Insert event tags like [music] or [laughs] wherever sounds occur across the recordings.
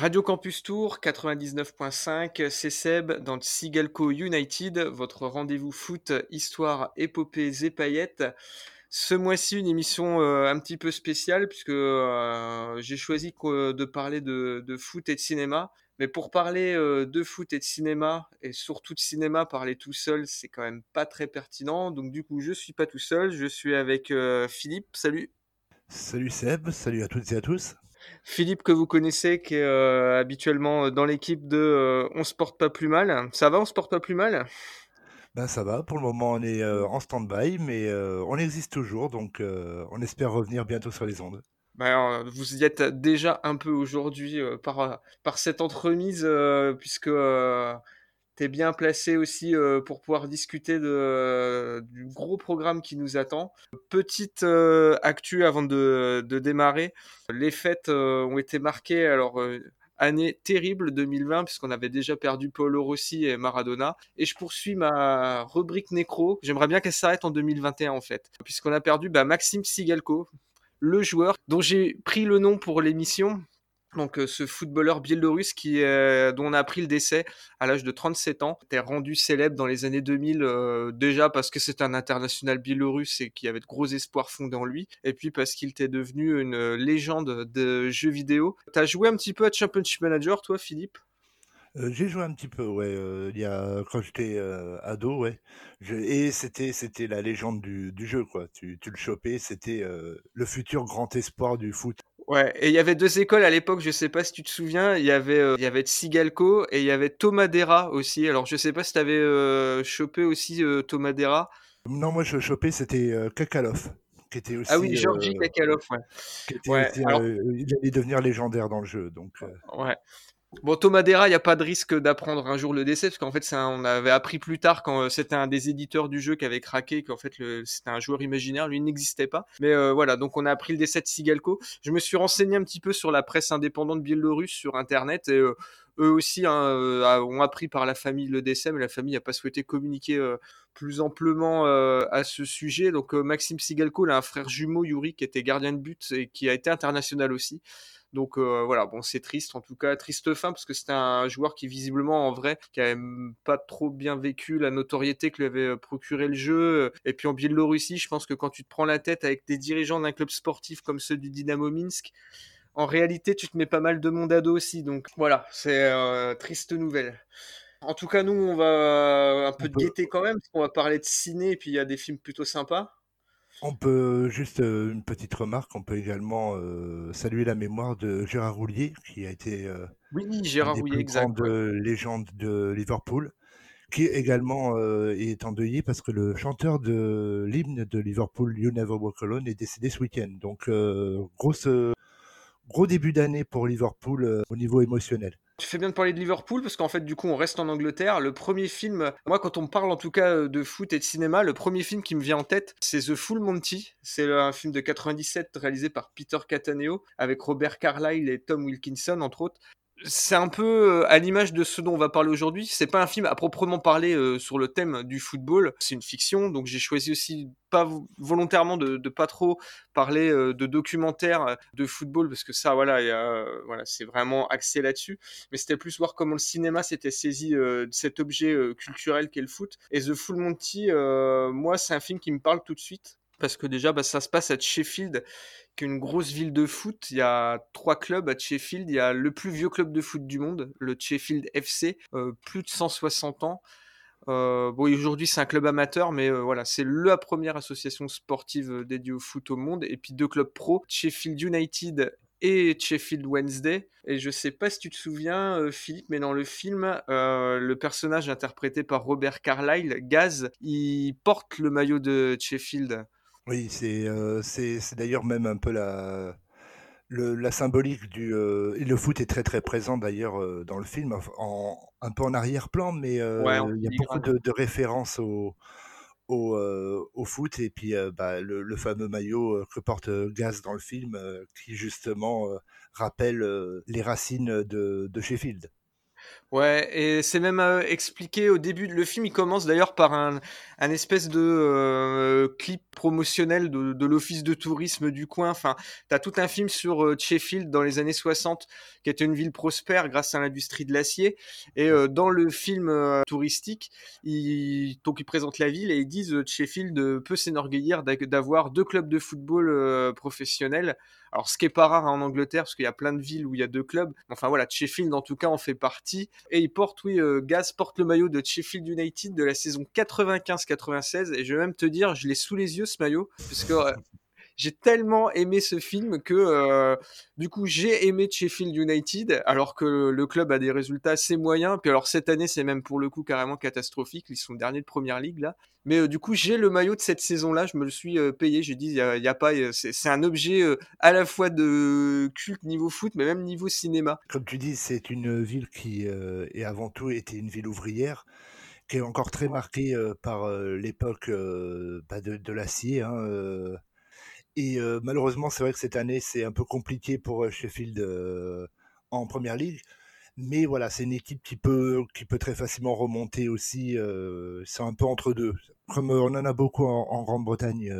Radio Campus Tour 99.5, c'est Seb dans Sigalco United, votre rendez-vous foot, histoire, épopées et paillettes. Ce mois-ci, une émission euh, un petit peu spéciale puisque euh, j'ai choisi de parler de, foot et de cinéma. Mais pour parler euh, de foot et de cinéma, et surtout de cinéma, parler tout seul, c'est quand même pas très pertinent. Donc du coup, je suis pas tout seul, je suis avec Philippe. Salut. Salut Seb, salut à toutes et à tous. Philippe que vous connaissez, qui est euh, habituellement dans l'équipe de euh, On se porte pas plus mal. Ça va, on se porte pas plus mal? Ben ça va, pour le moment on est euh, en stand-by, mais on existe toujours, donc on espère revenir bientôt sur les ondes. Ben, vous y êtes déjà un peu aujourd'hui par, par cette entremise, puisque bien placé aussi euh, pour pouvoir discuter euh, du gros programme qui nous attend. Petite euh, actu avant de, démarrer. Les fêtes ont été marquées. Alors, année terrible 2020 puisqu'on avait déjà perdu Paulo Rossi et Maradona. Et je poursuis ma rubrique nécro. J'aimerais bien qu'elle s'arrête en 2021 en fait, puisqu'on a perdu bah, Maxime Sigalko, le joueur dont j'ai pris le nom pour l'émission donc ce footballeur biélorusse qui, dont on a appris le décès à l'âge de 37 ans, était rendu célèbre dans les années 2000 déjà parce que c'est un international biélorusse et qui avait de gros espoirs fondés en lui, et puis parce qu'il était devenu une légende de jeux vidéo. T'as joué un petit peu à Championship Manager, toi, Philippe? J'ai joué un petit peu, ouais, quand j'étais, ado, ouais. et c'était c'était la légende du jeu, quoi. Tu le chopais, c'était, le futur grand espoir du foot. Ouais, et il y avait deux écoles à l'époque, je sais pas si tu te souviens, il y avait euh, il y avait Tsigalco et il y avait Tomadera aussi. Alors je sais pas si tu avais euh, chopé aussi euh, Tomadera. Non, moi je chopé c'était Kakalov qui était ah aussi Ah oui, Georgi Kakalov, ouais. Qui était, ouais il allait devenir légendaire dans le jeu donc Ouais. Bon, Tomadera, il n'y a pas de risque d'apprendre un jour le décès, parce qu'en fait, on avait appris plus tard quand euh, c'était un des éditeurs du jeu qui avait craqué, qu'en fait, c'était un joueur imaginaire, lui n'existait pas. Mais euh, voilà, donc on a appris le décès de Sigalko. Je me suis renseigné un petit peu sur la presse indépendante biélorusse sur Internet, et euh, eux aussi hein, ont appris par la famille le décès, mais la famille n'a pas souhaité communiquer plus amplement à ce sujet. Donc Maxime Sigalko, il a un frère jumeau, Yuri, qui était gardien de but et qui a été international aussi. Donc euh, voilà, bon, c'est triste en tout cas, triste fin parce que c'était un joueur qui visiblement en vrai qui avait pas trop bien vécu la notoriété que lui avait euh, procuré le jeu. Et puis en Biélorussie, je pense que quand tu te prends la tête avec des dirigeants d'un club sportif comme ceux du Dynamo Minsk, en réalité, tu te mets pas mal de monde à dos aussi. Donc voilà, c'est euh, triste nouvelle. En tout cas, nous, on va un peu de gaieté quand même, parce qu'on va parler de ciné, et puis il y a des films plutôt sympas. On peut juste euh, une petite remarque, on peut également euh, saluer la mémoire de Gérard Roulier, qui a été euh, oui, Gérard une des plus grandes légendes de Liverpool, qui également est endeuillé parce que le chanteur de l'hymne de Liverpool, You Never Walk Alone, est décédé ce week-end. Donc grosse, gros début d'année pour Liverpool au niveau émotionnel. Tu fais bien de parler de Liverpool parce qu'en fait, du coup, on reste en Angleterre. Le premier film, moi, quand on parle en tout cas de foot et de cinéma, le premier film qui me vient en tête, c'est The Full Monty. C'est un film de 97 réalisé par Peter Cataneo avec Robert Carlyle et Tom Wilkinson, entre autres c'est un peu euh, à l'image de ce dont on va parler aujourd'hui. C'est pas un film à proprement parler euh, sur le thème du football. C'est une fiction, donc j'ai choisi aussi pas volontairement de, pas trop parler euh, de documentaires de football parce que ça, voilà, c'est vraiment axé là-dessus. Mais c'était plus voir comment le cinéma s'était saisi de cet objet culturel qu'est le foot. Et The Full Monty, moi, c'est un film qui me parle tout de suite parce que déjà, bah, ça se passe à Sheffield une grosse ville de foot. Il y a trois clubs à Sheffield. Il y a le plus vieux club de foot du monde, le Sheffield FC, euh, plus de 160 ans. Euh, bon, aujourd'hui c'est un club amateur, mais euh, voilà, c'est la première association sportive dédiée au foot au monde. Et puis deux clubs pro, Sheffield United et Sheffield Wednesday. Et je sais pas si tu te souviens, Philippe, mais dans le film, le personnage interprété par Robert Carlyle, Gaz, il porte le maillot de Sheffield. Oui, c'est c'est d'ailleurs même un peu la la symbolique du, et le foot est très, très présent d'ailleurs, dans le film, en un peu en arrière-plan, mais il y a beaucoup de références au au, foot et puis, bah, le fameux maillot, que porte, Gaz dans le film, qui justement, rappelle, les racines de de Sheffield. Ouais, et c'est même euh, expliqué au début. Le film, il commence d'ailleurs par un, un espèce de euh, clip promotionnel de, de l'office de tourisme du coin. Enfin, t'as tout un film sur euh, Sheffield dans les années 60, qui était une ville prospère grâce à l'industrie de l'acier. Et dans le film touristique, ils, donc ils présentent la ville et ils disent Sheffield peut s'enorgueillir d'avoir deux clubs de football professionnels alors, ce qui est pas rare en Angleterre, parce qu'il y a plein de villes où il y a deux clubs. Enfin voilà, Sheffield en tout cas en fait partie. Et il porte, oui, euh, Gaz porte le maillot de Sheffield United de la saison 95-96. Et je vais même te dire, je l'ai sous les yeux ce maillot, parce que euh, j'ai tellement aimé ce film que euh, du coup j'ai aimé Sheffield United alors que le club a des résultats assez moyens. Puis alors cette année c'est même pour le coup carrément catastrophique. Ils sont derniers de première ligue là. Mais euh, du coup j'ai le maillot de cette saison-là. Je me le suis euh, payé. J'ai dit il y, a, pas. C'est un objet à la fois de culte niveau foot mais même niveau cinéma. Comme tu dis c'est une ville qui est avant tout était une ville ouvrière qui est encore très marquée par l'époque bah, de, de l'acier. Hein, et malheureusement, c'est vrai que cette année, c'est un peu compliqué pour Sheffield en première ligue. Mais voilà, c'est une équipe qui peut, qui peut très facilement remonter aussi. c'est un peu entre deux. Comme on en a beaucoup en, Grande-Bretagne,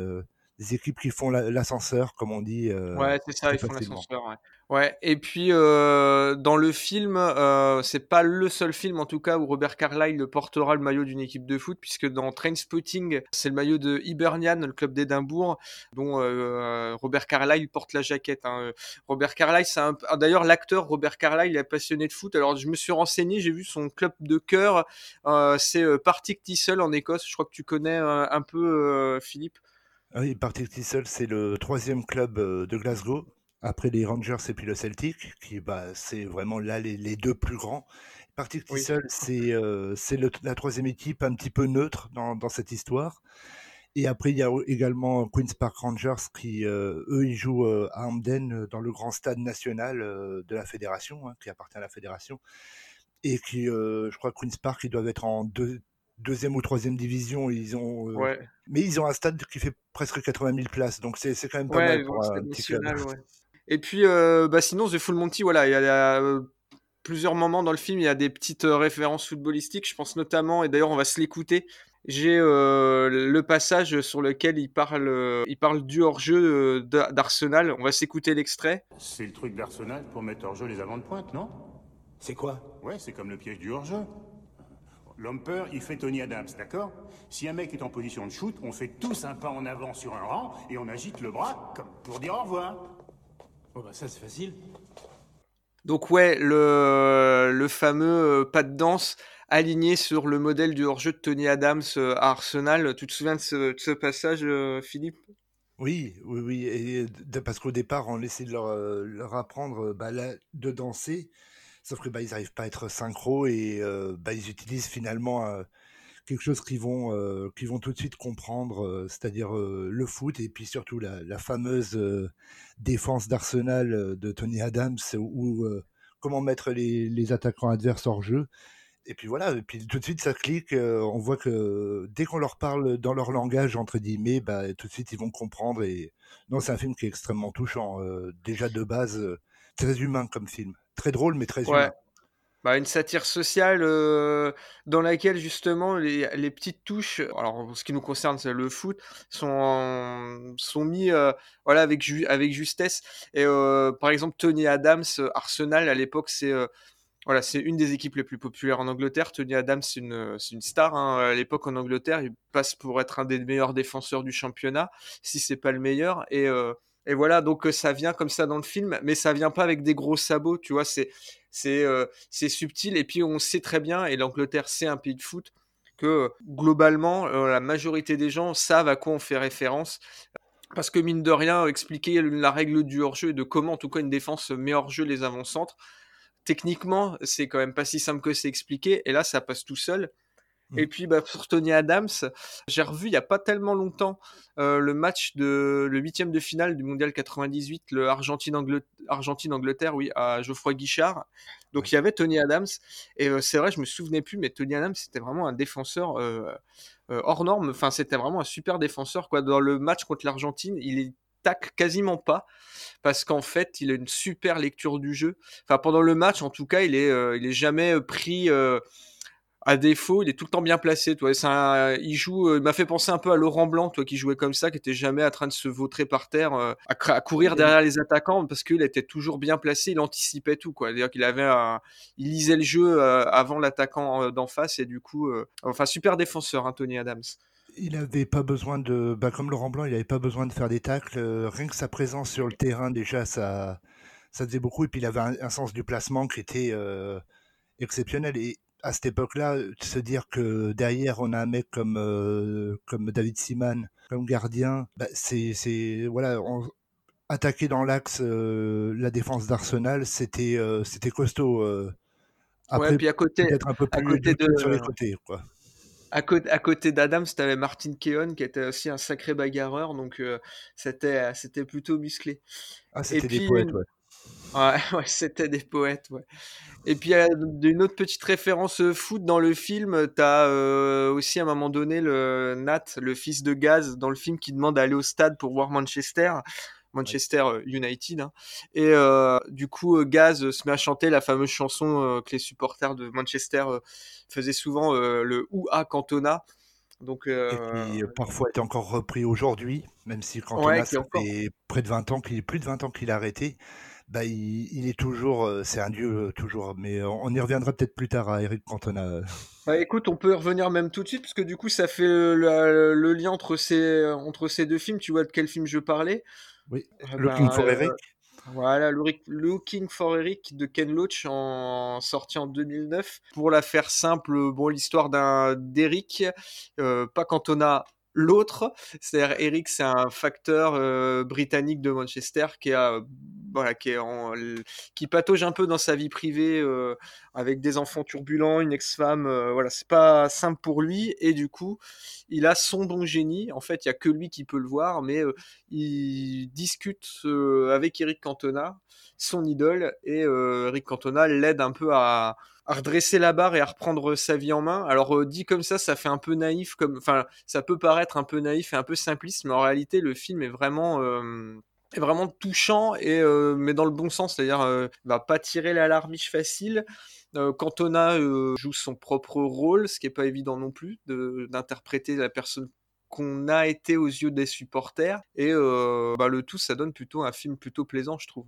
des équipes qui font l'ascenseur, comme on dit. ouais, c'est ça, ils font l'ascenseur. Ouais. Ouais, et puis euh, dans le film, euh, c'est pas le seul film en tout cas où Robert Carlyle portera le maillot d'une équipe de foot, puisque dans Trainspotting, c'est le maillot de Hibernian, le club d'Édimbourg, dont euh, Robert Carlyle porte la jaquette. Hein. Robert Carlyle, c'est un... Ah, d'ailleurs l'acteur Robert Carlyle est passionné de foot. Alors je me suis renseigné, j'ai vu son club de cœur, euh, c'est euh, Partick Thistle en Écosse. Je crois que tu connais un peu Philippe. Ah oui, Partick Thistle, c'est le troisième club de Glasgow après les Rangers et puis le Celtic, qui bah, c'est vraiment là les, les, deux plus grands. Partick Thistle, c'est euh, la troisième équipe un petit peu neutre dans, dans, cette histoire. Et après, il y a également Queen's Park Rangers qui, euh, eux, ils jouent euh, à Hamden euh, dans le grand stade national euh, de la fédération, hein, qui appartient à la fédération. Et qui, je crois, Queen's Park, ils doivent être en deux, deuxième ou troisième division. Ils ont, ouais. Mais ils ont un stade qui fait presque 80 000 places, donc c'est quand même pas ouais, mal pour un petit club. [laughs] Et puis, euh, bah, sinon, The Full Monty, voilà, il y a, euh, plusieurs moments dans le film, il y a des petites euh, références footballistiques. Je pense notamment, et d'ailleurs, on va se l'écouter. J'ai le passage sur lequel il parle, il parle du hors-jeu d'Arsenal. On va s'écouter l'extrait. C'est le truc d'Arsenal pour mettre hors-jeu les avant de pointe, non? C'est quoi? Ouais, c'est comme le piège du hors-jeu. L'Humper, il fait Tony Adams, d'accord? Si un mec est en position de shoot, on fait tous un pas en avant sur un rang et on agite le bras comme pour dire au revoir. Oh bah ça c'est facile. Donc ouais, le, le fameux euh, pas de danse aligné sur le modèle du hors-jeu de Tony Adams euh, à Arsenal. Tu te souviens de ce, passage, euh, Philippe? Oui, oui, oui. Et parce qu'au départ, on essaie de leur, leur apprendre bah, de danser, sauf que bah, ils n'arrivent pas à être synchro et bah, ils utilisent finalement quelque chose qu'ils vont, euh, vont tout de suite comprendre, euh, c'est-à-dire euh, le foot et puis surtout la, fameuse défense d'Arsenal de Tony Adams ou comment mettre les, attaquants adverses hors jeu. Et puis voilà, et puis tout de suite ça clique, on voit que dès qu'on leur parle dans leur langage, entre guillemets, bah, tout de suite ils vont comprendre. Et c'est un film qui est extrêmement touchant, déjà de base, très humain comme film. Très drôle, mais très humain. Bah, une satire sociale euh, dans laquelle justement les, les, petites touches, alors ce qui nous concerne c'est le foot, sont sont mis euh, voilà avec ju avec justesse. Et euh, par exemple Tony Adams, Arsenal à l'époque c'est voilà c'est une des équipes les plus populaires en Angleterre. Tony Adams c'est une une star hein. à l'époque en Angleterre, il passe pour être un des meilleurs défenseurs du championnat, si c'est pas le meilleur. Et et voilà, donc ça vient comme ça dans le film, mais ça vient pas avec des gros sabots, tu vois, c'est euh, subtil et puis on sait très bien et l'Angleterre c'est un pays de foot que globalement euh, la majorité des gens savent à quoi on fait référence parce que mine de rien expliquer la règle du hors-jeu et de comment en tout cas une défense met hors-jeu les avant-centres techniquement c'est quand même pas si simple que c'est expliqué et là ça passe tout seul et puis bah, pour Tony Adams, j'ai revu il y a pas tellement longtemps euh, le match de le huitième de finale du Mondial 98, le Argentine Angleterre, Argentine oui, à Geoffroy Guichard. Donc il y avait Tony Adams et euh, c'est vrai, je me souvenais plus, mais Tony Adams c'était vraiment un défenseur euh, hors norme. Enfin, c'était vraiment un super défenseur quoi. Dans le match contre l'Argentine, il est tacle quasiment pas parce qu'en fait, il a une super lecture du jeu. Enfin, pendant le match, en tout cas, il est, il est jamais pris à défaut, il est tout le temps bien placé. Toi. Un, il joue, il m'a fait penser un peu à Laurent Blanc, toi, qui jouait comme ça, qui était jamais en train de se vautrer par terre, à, courir derrière les attaquants, parce qu'il était toujours bien placé, il anticipait tout, quoi. D'ailleurs qu'il avait, il lisait le jeu avant l'attaquant d'en face, et du coup, enfin, super défenseur, hein, Tony Adams. Il n'avait pas besoin de, bah, comme Laurent Blanc, il n'avait pas besoin de faire des tacles. rien que sa présence sur le terrain, déjà, ça, ça faisait beaucoup. Et puis il avait un, sens du placement qui était exceptionnel. Et à cette époque-là, se dire que derrière on a un mec comme comme David Seaman comme gardien, bah, c'est c'est voilà, attaquer dans l'axe la défense d'Arsenal, c'était c'était costaud. après, ouais, puis à côté, peut-être un peu plus à côté de, sur les côtés, quoi. À côté, à côté d'Adams, tu avais Martin Keown qui était aussi un sacré bagarreur, donc c'était c'était plutôt musclé. Ah, c'était des poètes, ouais. Ouais, [laughs] ouais c'était des poètes, ouais. Et puis, une autre petite référence euh, foot dans le film. Tu as euh, aussi à un moment donné le Nat, le fils de Gaz, dans le film, qui demande d'aller au stade pour voir Manchester. Manchester euh, United. Hein. Et du coup, Gaz se met à chanter la fameuse chanson que les supporters de Manchester faisaient souvent, le Oua Cantona. Donc, Et qui parfois est encore repris aujourd'hui, même si ça fait près de 20 ans qu'il plus de 20 ans qu'il a arrêté bah, il, est toujours, euh, c'est un dieu euh, toujours, mais on y reviendra peut-être plus tard à Eric Cantona. Bah, écoute, on peut revenir même tout de suite, parce que du coup, ça fait le, lien entre ces, entre ces deux films. Tu vois de quel film je parlais? Oui, eh Looking ben, for euh, Eric. Voilà, Looking for Eric de Ken Loach, en, sorti en 2009. Pour la faire simple, bon, l'histoire d'un d'Eric, pas Cantona, l'autre. C'est-à-dire, Eric, c'est un facteur britannique de Manchester qui a voilà, qui, patauge un peu dans sa vie privée euh, avec des enfants turbulents, une ex-femme. Euh, voilà, c'est pas simple pour lui. Et du coup, il a son don génie. En fait, il y a que lui qui peut le voir, mais euh, il discute avec Eric Cantona, son idole, et Eric Cantona l'aide un peu à, à redresser la barre et à reprendre sa vie en main. Alors dit comme ça, ça fait un peu naïf, comme, enfin, ça peut paraître un peu naïf et un peu simpliste, mais en réalité, le film est vraiment est vraiment touchant et euh, mais dans le bon sens, c'est-à-dire euh, va pas tirer l'alarmiche facile. Euh, Cantona euh, joue son propre rôle, ce qui est pas évident non plus d'interpréter la personne qu'on a été aux yeux des supporters et bah, le tout ça donne plutôt un film plutôt plaisant je trouve.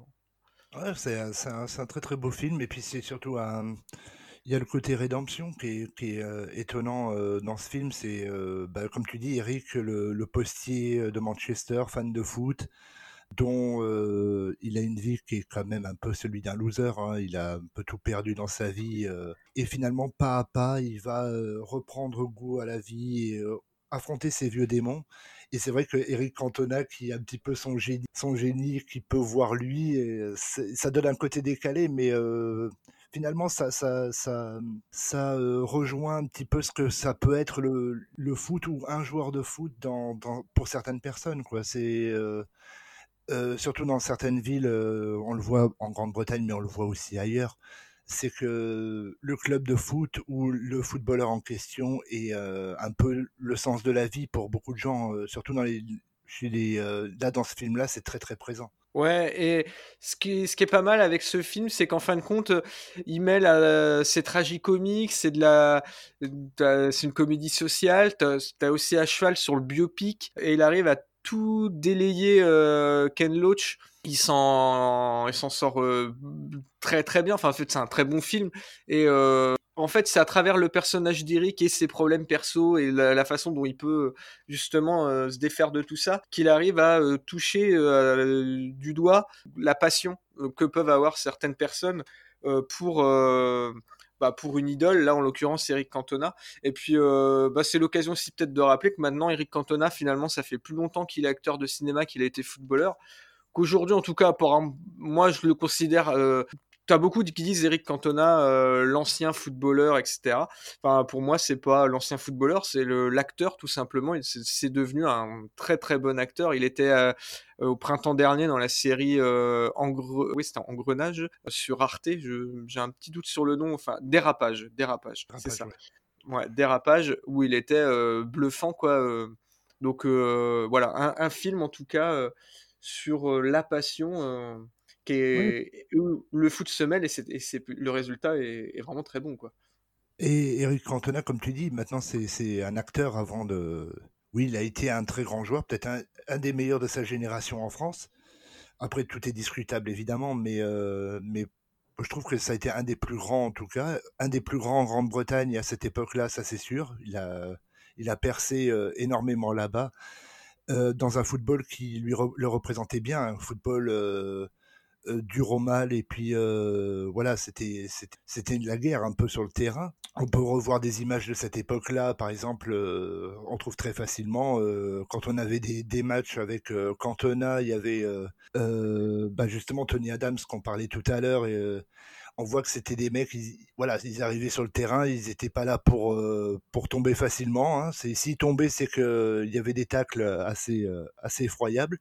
Ouais, c'est un, très très beau film et puis c'est surtout il y a le côté rédemption qui est, étonnant dans ce film. C'est, bah, comme tu dis, Eric, le, postier de Manchester, fan de foot, dont il a une vie qui est quand même un peu celui d'un loser. Hein. Il a un peu tout perdu dans sa vie. et finalement, pas à pas, il va reprendre goût à la vie et affronter ses vieux démons. Et c'est vrai que Eric Cantona, qui a un petit peu son génie, son génie qui peut voir lui, ça donne un côté décalé, mais finalement, ça, ça, ça, ça rejoint un petit peu ce que ça peut être le, foot ou un joueur de foot pour certaines personnes. C'est euh, surtout dans certaines villes, euh, on le voit en Grande-Bretagne, mais on le voit aussi ailleurs, c'est que le club de foot ou le footballeur en question est euh, un peu le sens de la vie pour beaucoup de gens, surtout dans chez les, là dans ce film-là, c'est très très présent. Ouais, et ce qui, ce qui est pas mal avec ce film, c'est qu'en fin de compte, il mêle c'est tragicomique, c'est de la, c'est une comédie sociale, t'as as aussi à cheval sur le biopic, et il arrive à tout délayé euh, Ken Loach. Il s'en, il s'en sort euh, très très bien. Enfin, en fait, c'est un très bon film. Et euh, en fait, c'est à travers le personnage d'Eric et ses problèmes perso et la, façon dont il peut justement se défaire de tout ça qu'il arrive à toucher du doigt la passion que peuvent avoir certaines personnes pour bah, pour une idole, là en l'occurrence Eric Cantona. Et puis euh, bah, c'est l'occasion aussi peut-être de rappeler que maintenant Eric Cantona, finalement, ça fait plus longtemps qu'il est acteur de cinéma qu'il a été footballeur. Qu'aujourd'hui, en tout cas, pour moi, je le considère euh, T'as beaucoup qui disent Eric Cantona, euh, l'ancien footballeur, etc. Enfin, pour moi, c'est pas l'ancien footballeur, c'est l'acteur tout simplement. C'est devenu un très très bon acteur. Il était euh, au printemps dernier dans la série euh, oui, Engrenage sur Arte. J'ai un petit doute sur le nom. Enfin, Dérapage, Dérapage, c'est ça. Ouais. Dérapage où il était bluffant quoi. donc voilà, un, un, film en tout cas sur la passion qui est, le foot se mêle et, le résultat est, vraiment très bon. quoi. Et Eric Cantona, comme tu dis, maintenant c'est, un acteur avant de. Oui, il a été un très grand joueur, peut-être un, des meilleurs de sa génération en France. Après, tout est discutable évidemment, mais, mais je trouve que ça a été un des plus grands en tout cas, un des plus grands en Grande-Bretagne à cette époque-là, ça c'est sûr. Il a, il a percé énormément là-bas dans un football qui lui le représentait bien, un football du Romal et puis voilà c'était c'était la guerre un peu sur le terrain on peut revoir des images de cette époque-là par exemple on trouve très facilement quand on avait des, des matchs avec Cantona il y avait bah justement Tony Adams qu'on parlait tout à l'heure et on voit que c'était des mecs, ils, voilà, ils arrivaient sur le terrain, ils n'étaient pas là pour pour tomber facilement. Hein. C'est tombaient, c'est que il y avait des tacles assez assez effroyables.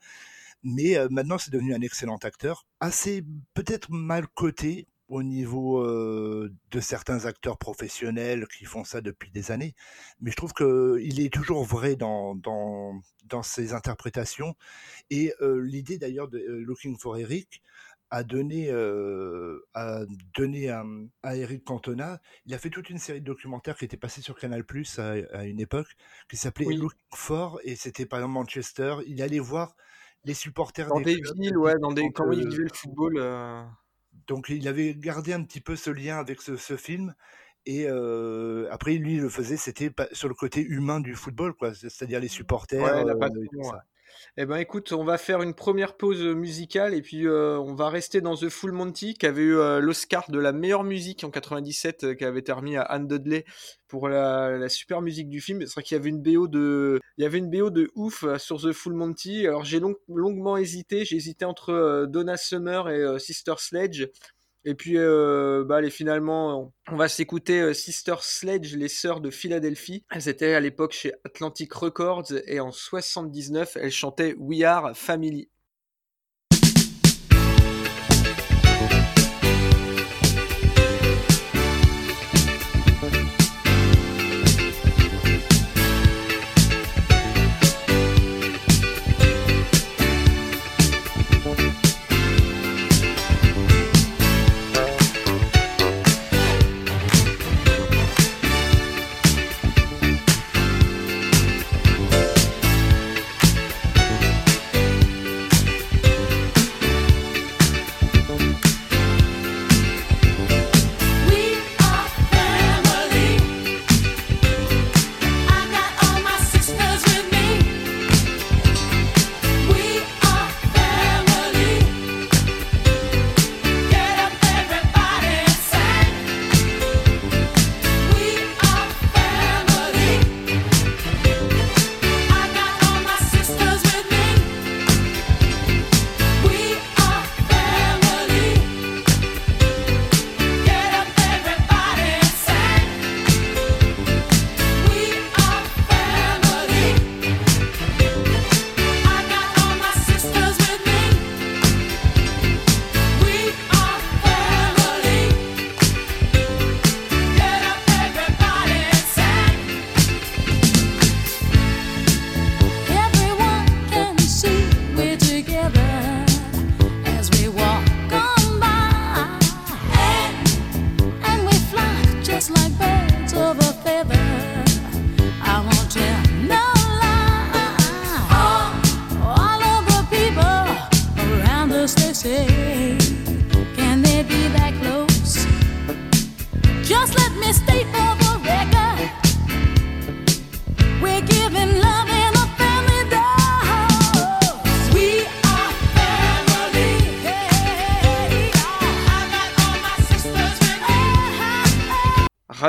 Mais maintenant, c'est devenu un excellent acteur, assez peut-être mal coté au niveau de certains acteurs professionnels qui font ça depuis des années. Mais je trouve qu'il est toujours vrai dans, dans, dans ses interprétations. Et l'idée d'ailleurs de Looking for Eric, a donné, a donné à, à, Eric Cantona. Il a fait toute une série de documentaires qui étaient passés sur Canal Plus à, une époque, qui s'appelait Looking for, et c'était par exemple Manchester. Il allait voir les supporters dans des, villes, ouais, dans des quand il vivait le football. Euh. Donc il avait gardé un petit peu ce lien avec ce, ce film. Et euh, après, lui, il le faisait, c'était sur le côté humain du football, quoi, c'est-à-dire les supporters. Ouais, la euh, eh ben écoute, on va faire une première pause musicale et puis euh, on va rester dans The Full Monty qui avait eu euh, l'Oscar de la meilleure musique en 97 euh, qui avait été remis à Anne Dudley pour la, super musique du film. C'est vrai qu'il y avait une BO de, il y avait une BO de ouf sur The Full Monty. Alors j'ai longuement hésité, j'ai hésité entre Donna Summer et Sister Sledge. Et puis, euh, bah, allez, finalement, on va s'écouter euh, Sister Sledge, les sœurs de Philadelphie. Elles étaient à l'époque chez Atlantic Records et en 79, elles chantaient We Are Family.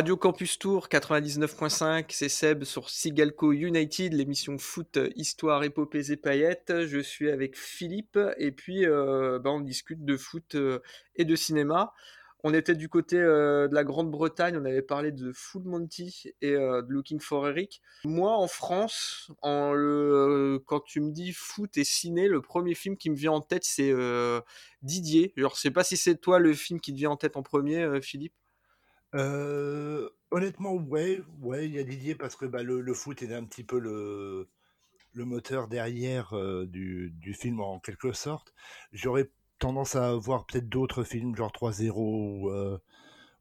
Radio Campus Tour 99.5, c'est Seb sur Sigalco United, l'émission foot, histoire, épopées et paillettes. Je suis avec Philippe et puis euh, bah, on discute de foot euh, et de cinéma. On était du côté euh, de la Grande-Bretagne, on avait parlé de Full Monty et de Looking for Eric. Moi, en France, quand tu me dis foot et ciné, le premier film qui me vient en tête, c'est Didier. Je ne sais pas si c'est toi le film qui te vient en tête en premier, Philippe. Euh, honnêtement, ouais, ouais, il y a Didier parce que bah, le, le foot est un petit peu le, le moteur derrière du, du, film en quelque sorte. J'aurais tendance à voir peut-être d'autres films, genre 3-0 ou,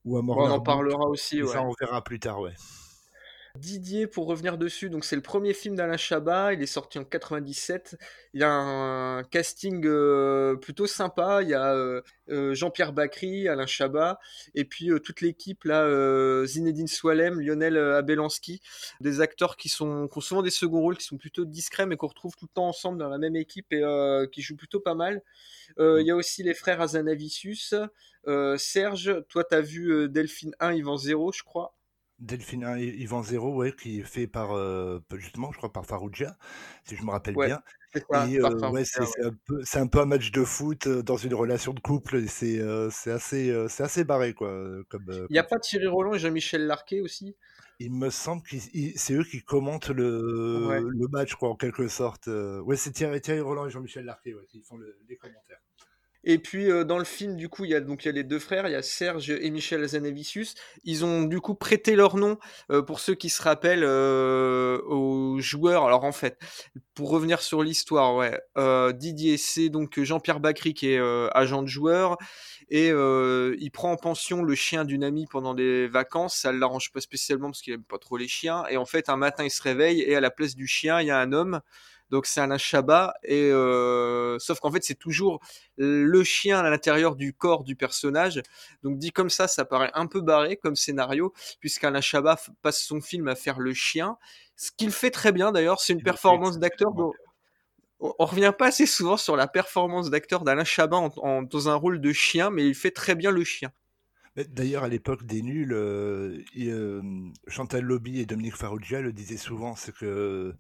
ou à On en parlera aussi. Ça, on verra plus tard, ouais. Didier, pour revenir dessus, donc c'est le premier film d'Alain Chabat, il est sorti en 97. Il y a un casting euh, plutôt sympa. Il y a euh, euh, Jean-Pierre Bacry, Alain Chabat, et puis toute l'équipe là, Zinedine Soilem, Lionel Abelanski, des acteurs qui sont ont souvent des seconds rôles, qui sont plutôt discrets, mais qu'on retrouve tout le temps ensemble dans la même équipe et qui jouent plutôt pas mal. Il y a aussi les frères Azanavicius. Serge, toi, tu as vu Delphine 1, Yvan 0, je crois. Delphine Yvan Zéro, ouais, qui est fait par, euh, justement, je crois, par Farouja, si je me rappelle bien. et ouais, c'est un, peu, un peu un match de foot dans une relation de couple. C'est assez, c'est assez barré, quoi. Comme, Il n'y a pas Thierry Roland et Jean-Michel Larquet aussi? Il me semble que c'est eux qui commentent le, le match, quoi, en quelque sorte. Ouais, c'est Thierry, Thierry Roland et Jean-Michel Larquet qui font les commentaires. Et puis euh, dans le film, du coup, il y a donc il y a les deux frères, il y a Serge et Michel Zanavicius. Ils ont du coup prêté leur nom euh, pour ceux qui se rappellent euh, aux joueurs. Alors en fait, pour revenir sur l'histoire, ouais, Didier c'est donc Jean-Pierre Bacry qui est agent de joueur et il prend en pension le chien d'une amie pendant des vacances. Ça ne l'arrange pas spécialement parce qu'il aime pas trop les chiens. Et en fait, un matin, il se réveille et à la place du chien, il y a un homme donc c'est Alain Chabat et euh, sauf qu'en fait c'est toujours le chien à l'intérieur du corps du personnage. Donc dit comme ça, ça paraît un peu barré comme scénario puisqu'Alain Chabat passe son film à faire le chien, ce qu'il fait très bien d'ailleurs. C'est une performance d'acteur. On, revient pas assez souvent sur la performance d'acteur d'Alain Chabat dans un rôle de chien, mais il fait très bien le chien. D'ailleurs, à l'époque des nuls, euh, euh, Chantal Lobby et Dominique Farrugia le disaient souvent, c'est que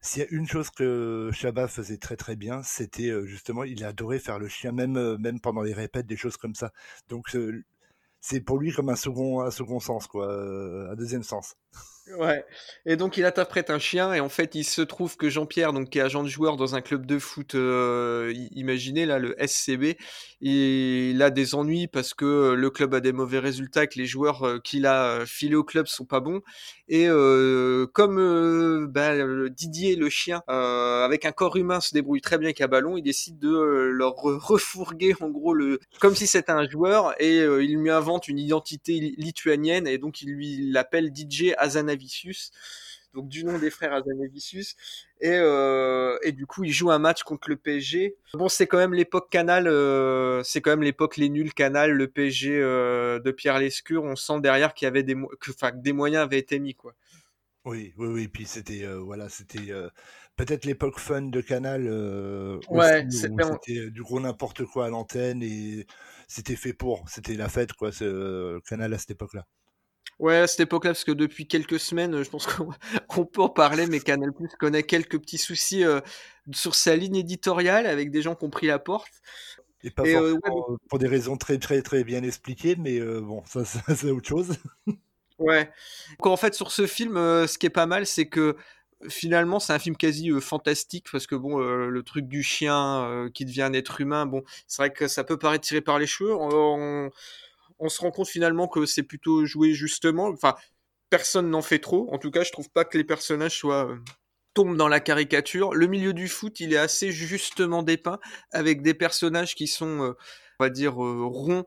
s'il y a une chose que Chabat faisait très très bien, c'était justement, il adorait faire le chien, même, même pendant les répètes, des choses comme ça. Donc c'est pour lui comme un second, un second sens, quoi, un deuxième sens. Ouais. Et donc il interprète un chien et en fait il se trouve que Jean-Pierre, donc qui est agent de joueur dans un club de foot, euh, imaginez là le SCB, il a des ennuis parce que le club a des mauvais résultats, que les joueurs euh, qu'il a filés au club sont pas bons. Et euh, comme bah, Didier le chien, avec un corps humain se débrouille très bien qu'à ballon, il décide de leur refourguer en gros le comme si c'était un joueur et il lui invente une identité lituanienne et donc il lui l'appelle DJ Azanavi donc du nom des frères Azanavicius. Et, euh, et du coup, il joue un match contre le PSG. Bon, c'est quand même l'époque Canal, euh, c'est quand même l'époque les nuls Canal, le PSG euh, de Pierre Lescure. On sent derrière qu'il y avait des, que, des moyens avaient été mis, quoi. Oui, oui, oui. Puis c'était, voilà, c'était peut-être l'époque fun de Canal. ouais, c'était du gros n'importe quoi à l'antenne et c'était fait pour. C'était la fête, quoi, ce Canal à cette époque-là. Ouais, à cette époque-là, parce que depuis quelques semaines, je pense [laughs] qu'on peut en parler, mais Canal Plus connaît quelques petits soucis euh, sur sa ligne éditoriale avec des gens qui ont pris la porte. Et pas euh, pour des raisons très très très bien expliquées, mais euh, bon, ça, [laughs] c'est autre chose. ouais. en fait, sur ce film, ce qui est pas mal, c'est que finalement, c'est un film quasi fantastique parce que bon, le truc du chien qui devient un être humain, bon, c'est vrai que ça peut paraître tiré par les cheveux. on on se rend compte finalement que c'est plutôt joué justement. Enfin, personne n'en fait trop. En tout cas, je trouve pas que les personnages soient euh, tombent dans la caricature. Le milieu du foot, il est assez justement dépeint avec des personnages qui sont, euh, on va dire, euh, ronds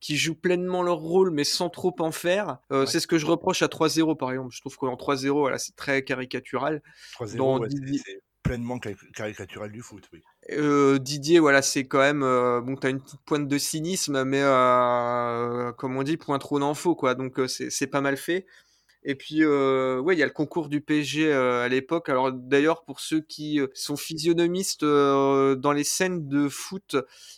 qui jouent pleinement leur rôle mais sans trop en faire. C'est ce que je reproche à 3-0 par exemple. Je trouve qu'en 3-0, voilà, c'est très caricatural. 3-0, c'est pleinement caricatural du foot, oui. Euh, Didier, voilà, c'est quand même euh, bon, t'as une petite pointe de cynisme, mais euh, comme on dit, point trop faut, quoi. Donc c'est pas mal fait. Et puis, euh, ouais, il y a le concours du PSG euh, à l'époque. Alors d'ailleurs, pour ceux qui euh, sont physionomistes euh, dans les scènes de foot,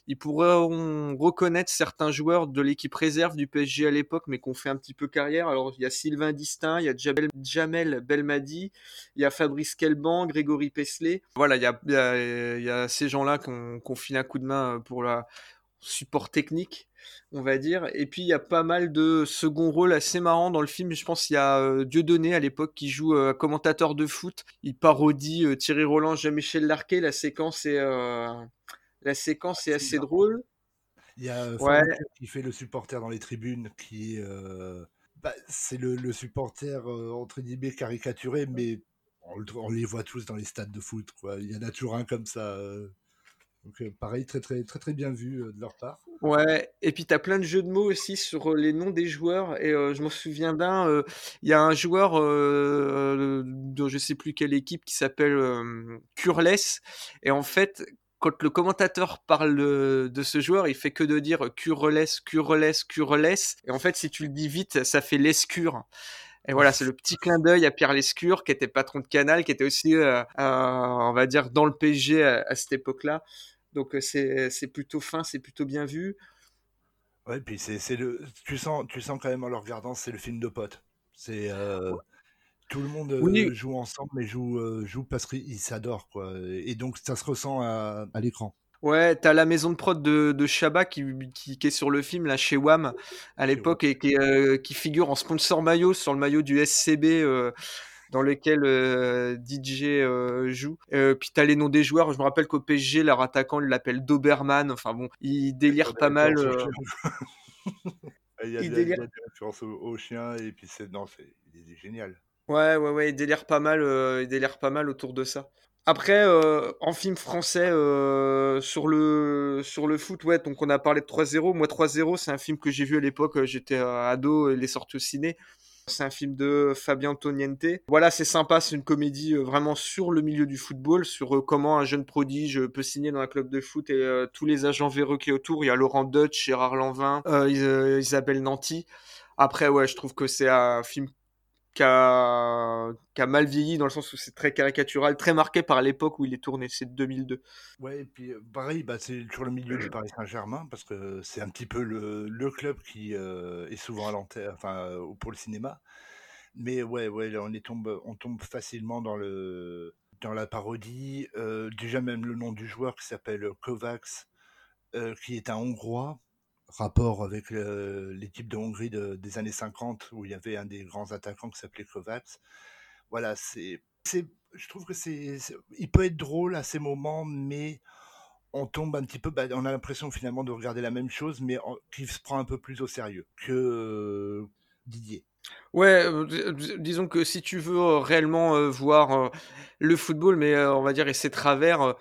ils pourront reconnaître certains joueurs de l'équipe réserve du PSG à l'époque, mais qu'on fait un petit peu carrière. Alors il y a Sylvain Distin, il y a Jamel, Belmadi, il y a Fabrice Kelban, Grégory Pesley. Voilà, il y a, y a, y a ces gens-là qu'on qu file un coup de main pour la support technique on va dire. Et puis il y a pas mal de second rôles assez marrants dans le film. Je pense qu'il y a euh, Dieudonné à l'époque qui joue euh, commentateur de foot. Il parodie euh, Thierry Roland, Jean-Michel Larquet. La séquence est, la séquence est assez drôle. Il y a qui fait le supporter dans les tribunes, qui bah, c'est le, supporter entre guillemets caricaturé, mais on, les voit tous dans les stades de foot. Quoi. Il y en a toujours un comme ça. Donc pareil, très très très très bien vu de leur part. Ouais, et puis tu as plein de jeux de mots aussi sur les noms des joueurs. Et je me souviens d'un, il y a un joueur euh, de je sais plus quelle équipe qui s'appelle Curless. Et en fait, quand le commentateur parle de, ce joueur, il fait que de dire Curless, Curless, Curless. Et en fait, si tu le dis vite, ça fait l'escure. Et voilà, c'est le petit clin d'œil à Pierre Lescure, qui était patron de Canal, qui était aussi, on va dire, dans le PSG à cette époque-là. Donc c'est plutôt fin, c'est plutôt bien vu. Ouais, puis c'est le tu sens tu sens quand même en le regardant, c'est le film de potes. C'est tout le monde joue ensemble, mais joue joue parce qu'ils s'adorent quoi. Et donc ça se ressent à, à l'écran. Ouais, t'as la maison de prod de, de Shabba qui, qui, est sur le film, là, chez WAM, à l'époque, et qui, qui, figure en sponsor maillot sur le maillot du SCB dans lequel euh, DJ euh, joue. Euh, puis t'as les noms des joueurs. Je me rappelle qu'au PSG, leur attaquant, il l'appelle Doberman. Enfin bon, il délire pas mal. [laughs] il, y a, il des références au, chien et puis c'est non, c'est il est génial. Ouais, ouais, ouais, il délire pas mal, il délire pas mal autour de ça. Après, en film français sur le sur le foot, ouais, donc on a parlé de 3-0. Moi, 3-0, c'est un film que j'ai vu à l'époque. J'étais ado, il est sorti au ciné. C'est un film de Fabien Antoniente. Voilà, c'est sympa, c'est une comédie euh, vraiment sur le milieu du football, sur euh, comment un jeune prodige euh, peut signer dans un club de foot et tous les agents véreux qui autour. Il y a Laurent Dutch, Gérard Lanvin, Isabelle Nanty. Après, ouais, je trouve que c'est un film qui a, mal vieilli dans le sens où c'est très caricatural, très marqué par l'époque où il est tourné, c'est 2002. Ouais, et puis euh, pareil, bah, c'est toujours le milieu du Paris Saint-Germain parce que c'est un petit peu le, le club qui euh, est souvent à l'antenne, enfin euh, pour le cinéma. Mais ouais, ouais, on, tombe, on tombe facilement dans le dans la parodie. déjà même le nom du joueur qui s'appelle Kovacs, qui est un Hongrois rapport avec l'équipe de Hongrie des années 50 où il y avait un des grands attaquants qui s'appelait Kovacs. Voilà, c'est, je trouve que c'est, il peut être drôle à ces moments, mais on tombe un petit peu, bah, on a l'impression finalement de regarder la même chose, mais qui se prend un peu plus au sérieux que Didier. Ouais, disons que si tu veux réellement voir le football, mais on va dire et ses travers,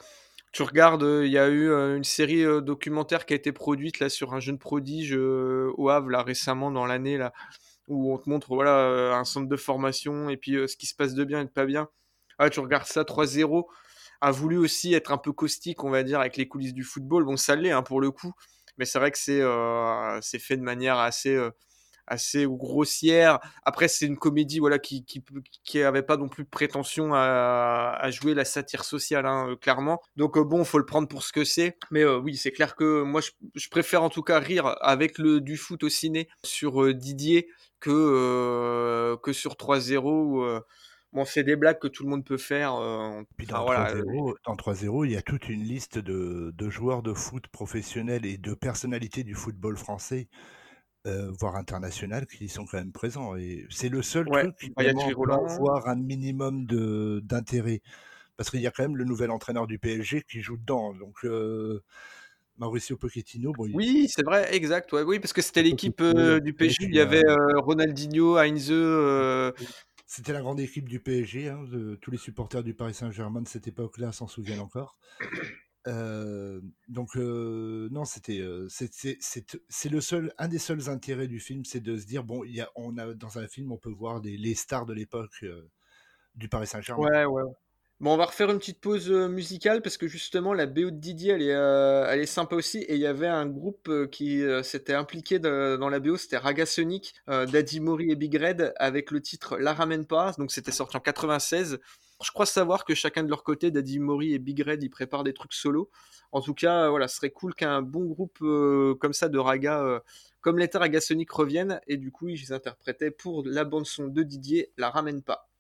tu regardes, euh, il y a eu euh, une série euh, documentaire qui a été produite là sur un jeune prodige au Havre là récemment dans l'année où on te montre voilà un centre de formation et puis ce qui se passe de bien et de pas bien. Ah, tu regardes ça 3-0 a voulu aussi être un peu caustique, on va dire, avec les coulisses du football. Bon, ça l'est hein, pour le coup, mais c'est vrai que c'est fait de manière assez assez grossière. Après, c'est une comédie voilà qui qui qui avait pas non plus de prétention à, à jouer la satire sociale, hein, euh, clairement. Donc euh, bon, faut le prendre pour ce que c'est. Mais euh, oui, c'est clair que moi, je, je, préfère en tout cas rire avec le du foot au ciné sur Didier que que sur 3-0 bon, c'est des blagues que tout le monde peut faire. Puis dans, 3-0, il y a toute une liste de, de, joueurs de foot professionnels et de personnalités du football français euh, voire international, qui sont quand même présents. Et c'est le seul truc qui peut avoir un minimum de d'intérêt. Parce qu'il y a quand même le nouvel entraîneur du PSG qui joue dedans. Donc, euh, Mauricio Pochettino. Oui, c'est vrai, exact. Ouais, oui, parce que c'était l'équipe euh, du PSG. Il y avait Ronaldinho, Heinze. C'était la grande équipe du PSG. Hein, de, tous les supporters du Paris Saint-Germain de cette époque-là s'en souviennent encore donc non, c'était c'est le seul un des seuls intérêts du film, c'est de se dire bon, il y a on a dans un film on peut voir des, les stars de l'époque du Paris Saint-Germain. Ouais, ouais. Bon, on va refaire une petite pause musicale parce que justement la BO de Didier elle est, elle est sympa aussi et il y avait un groupe qui s'était impliqué dans la BO, c'était Raga Sonic, Daddy Mori et Big Red avec le titre La ramène pas, donc c'était sorti en 96. Je crois savoir que chacun de leur côté, Daddy Mori et Big Red, ils préparent des trucs solo. En tout cas, voilà, ce serait cool qu'un bon groupe euh, comme ça de raga, euh, comme l'était Raga revienne. Et du coup, ils interprétaient pour la bande-son de Didier, La Ramène pas.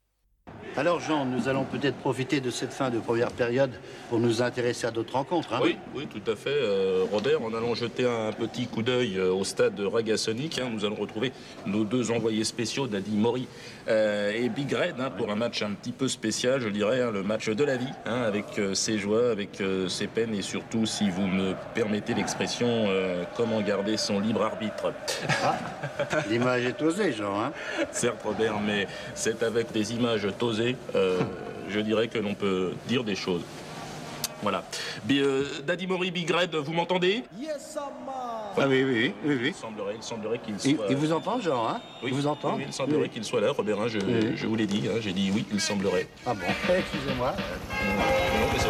Alors Jean, nous allons peut-être profiter de cette fin de première période pour nous intéresser à d'autres rencontres. Hein oui, oui, tout à fait. Euh, Robert, en allant jeter un petit coup d'œil euh, au stade de Ragasonic, hein, nous allons retrouver nos deux envoyés spéciaux, Daddy Mori euh, et Big Red, hein, pour un match un petit peu spécial, je dirais, le match de la vie, avec ses joies, avec ses peines et surtout, si vous me permettez l'expression, comment garder son libre arbitre. Ah, l'image est osée, Jean. Certes, Robert, mais c'est avec des images oser, je dirais que l'on peut dire des choses. Voilà. Euh, Daddy Mori, Big Red, vous m'entendez? Yes, Ah oui, oui, oui, oui. Il semblerait, il semblerait qu'il soit... Il, vous entend, genre, hein? Oui. Il vous entend? Il semblerait qu'il soit là, Robert, hein, je, je, vous l'ai dit, hein, j'ai dit oui, il semblerait. Ah bon? [laughs] Excusez-moi. Non, mais ça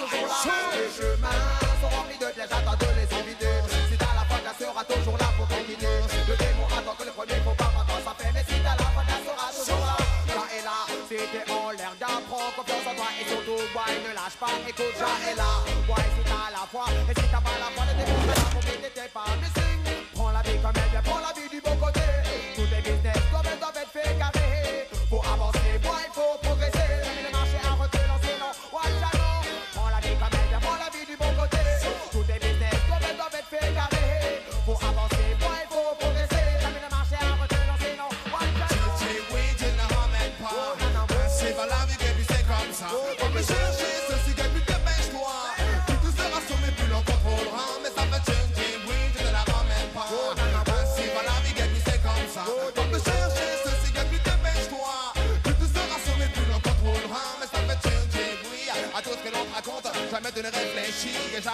Les chemins sont remplis de pièges, attends de les éviter Si t'as la foi, sera toujours là pour te guider Le démon attend que le premier font pas pourtant ça fait Mais si t'as la foi, sera toujours là Là et là, t'es en l'air d'apprendre confiance en toi Et surtout, boy, ne lâche pas, écoute, là et là Boy, si t'as la foi,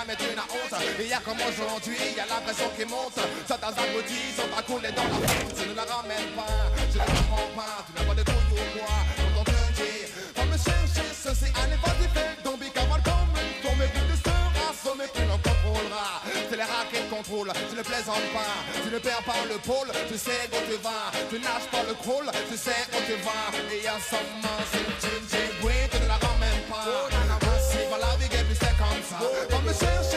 jamais tu n'as honte. Et y a comme aujourd'hui, y a l'impression qui monte. Certains abrutis sont à couler dans la route. Tu ne la ramènes pas, je ne comprends pas. Tu n'as pas de couilles ou quoi? Quand on te dit, va me chercher ceci, allez, vas-y, fais big avant comme une tombe. Et tu seras sommé, plus l'on contrôlera. C'est les rats qui te contrôlent, tu ne plaisantes pas. Tu ne perds pas le pôle, tu sais où tu vas. Tu nage pas le crawl, tu sais où tu vas. Et y a seulement c'est Va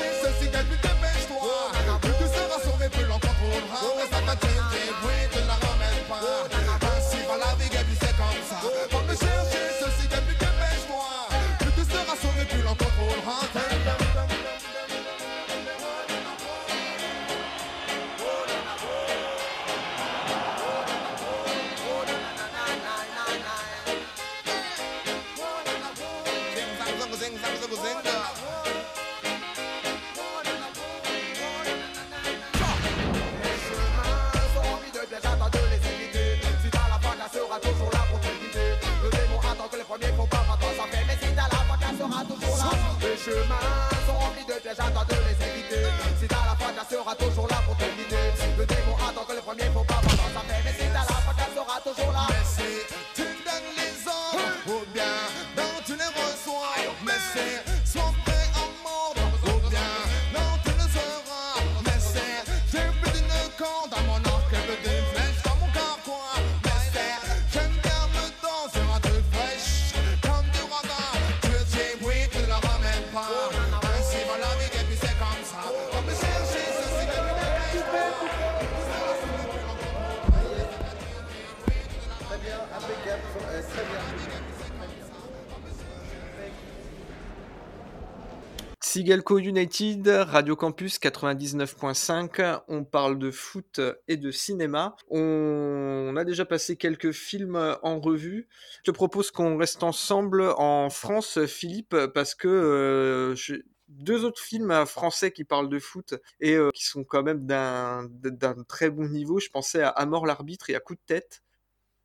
Sigelco United, Radio Campus 99.5, on parle de foot et de cinéma. On a déjà passé quelques films en revue. Je te propose qu'on reste ensemble en France, Philippe, parce que euh, deux autres films français qui parlent de foot et euh, qui sont quand même d'un d'un très bon niveau. Je pensais à À mort l'arbitre et à Coup de tête.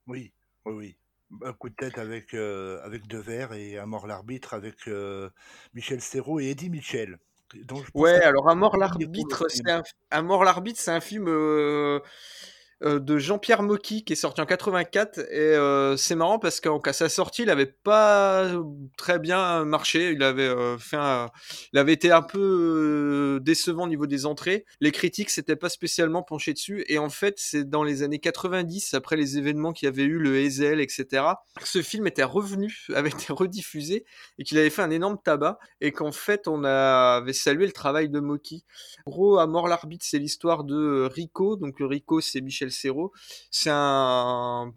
Oui, oui, oui. Un coup de tête avec, euh, avec Devers et à mort l'arbitre avec euh, Michel Serrault et Eddie pense Ouais, alors mort cool l'arbitre, c'est un, mort l'arbitre, c'est un film. Euh, euh, de Jean-Pierre Mocky qui est sorti en 84 et euh, c'est marrant parce qu'à sa sortie il avait pas très bien marché. Il avait euh, il avait été un peu décevant au niveau des entrées. Les critiques s'étaient pas spécialement penchés dessus. Et en fait c'est dans les années 90 après les événements qu'il y avait eu le Hazel etc ce film était revenu [laughs] avait été rediffusé et qu'il avait fait un énorme tabac et qu'en fait on avait salué le travail de Mocky. Gros à mort l'arbitre c'est l'histoire de Rico. Donc Rico c'est Michel c'est un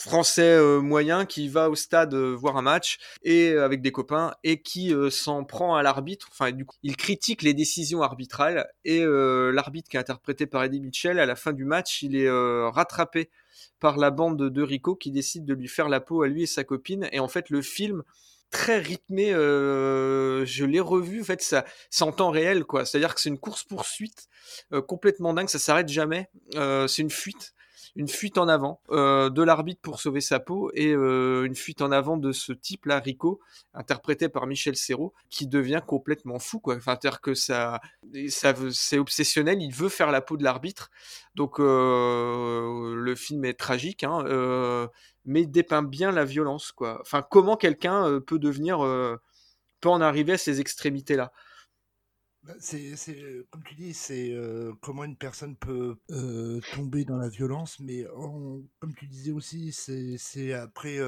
français euh, moyen qui va au stade euh, voir un match et euh, avec des copains et qui s'en prend à l'arbitre. Enfin, du coup, il critique les décisions arbitrales et l'arbitre qui est interprété par Eddie Mitchell à la fin du match, il est rattrapé par la bande de Rico qui décide de lui faire la peau à lui et sa copine. Et en fait, le film très rythmé. je l'ai revu. En fait, ça, c'est en temps réel, quoi. C'est-à-dire que c'est une course poursuite complètement dingue. Ça s'arrête jamais. c'est une fuite une fuite en avant euh, de l'arbitre pour sauver sa peau et euh, une fuite en avant de ce type-là, Rico, interprété par Michel Serrault, qui devient complètement fou. Quoi. Enfin, c'est-à-dire que c'est obsessionnel, il veut faire la peau de l'arbitre. Donc euh, le film est tragique, hein, mais dépeint bien la violence. Quoi. Enfin, comment quelqu'un peut devenir, peut en arriver à ces extrémités-là. Bah, c'est, comme tu dis, c'est comment une personne peut tomber dans la violence, mais comme tu disais aussi, c'est, après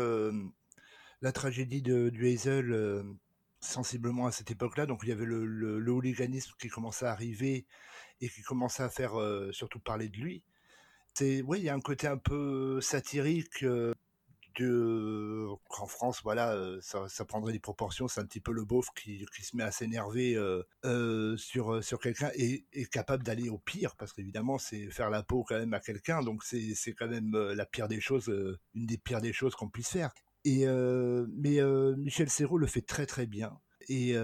la tragédie de, du Hazel, sensiblement à cette époque-là, donc il y avait le, le, hooliganisme qui commençait à arriver et qui commençait à faire surtout parler de lui. C'est, oui, il y a un côté un peu satirique de en France, voilà, ça, ça, prendrait des proportions. C'est un petit peu le beauf qui, qui se met à s'énerver euh, sur sur quelqu'un et est capable d'aller au pire, parce qu'évidemment, c'est faire la peau quand même à quelqu'un, donc c'est c'est quand même la pire des choses, une des pires des choses qu'on puisse faire. Et mais Michel Serrault le fait très très bien. Et,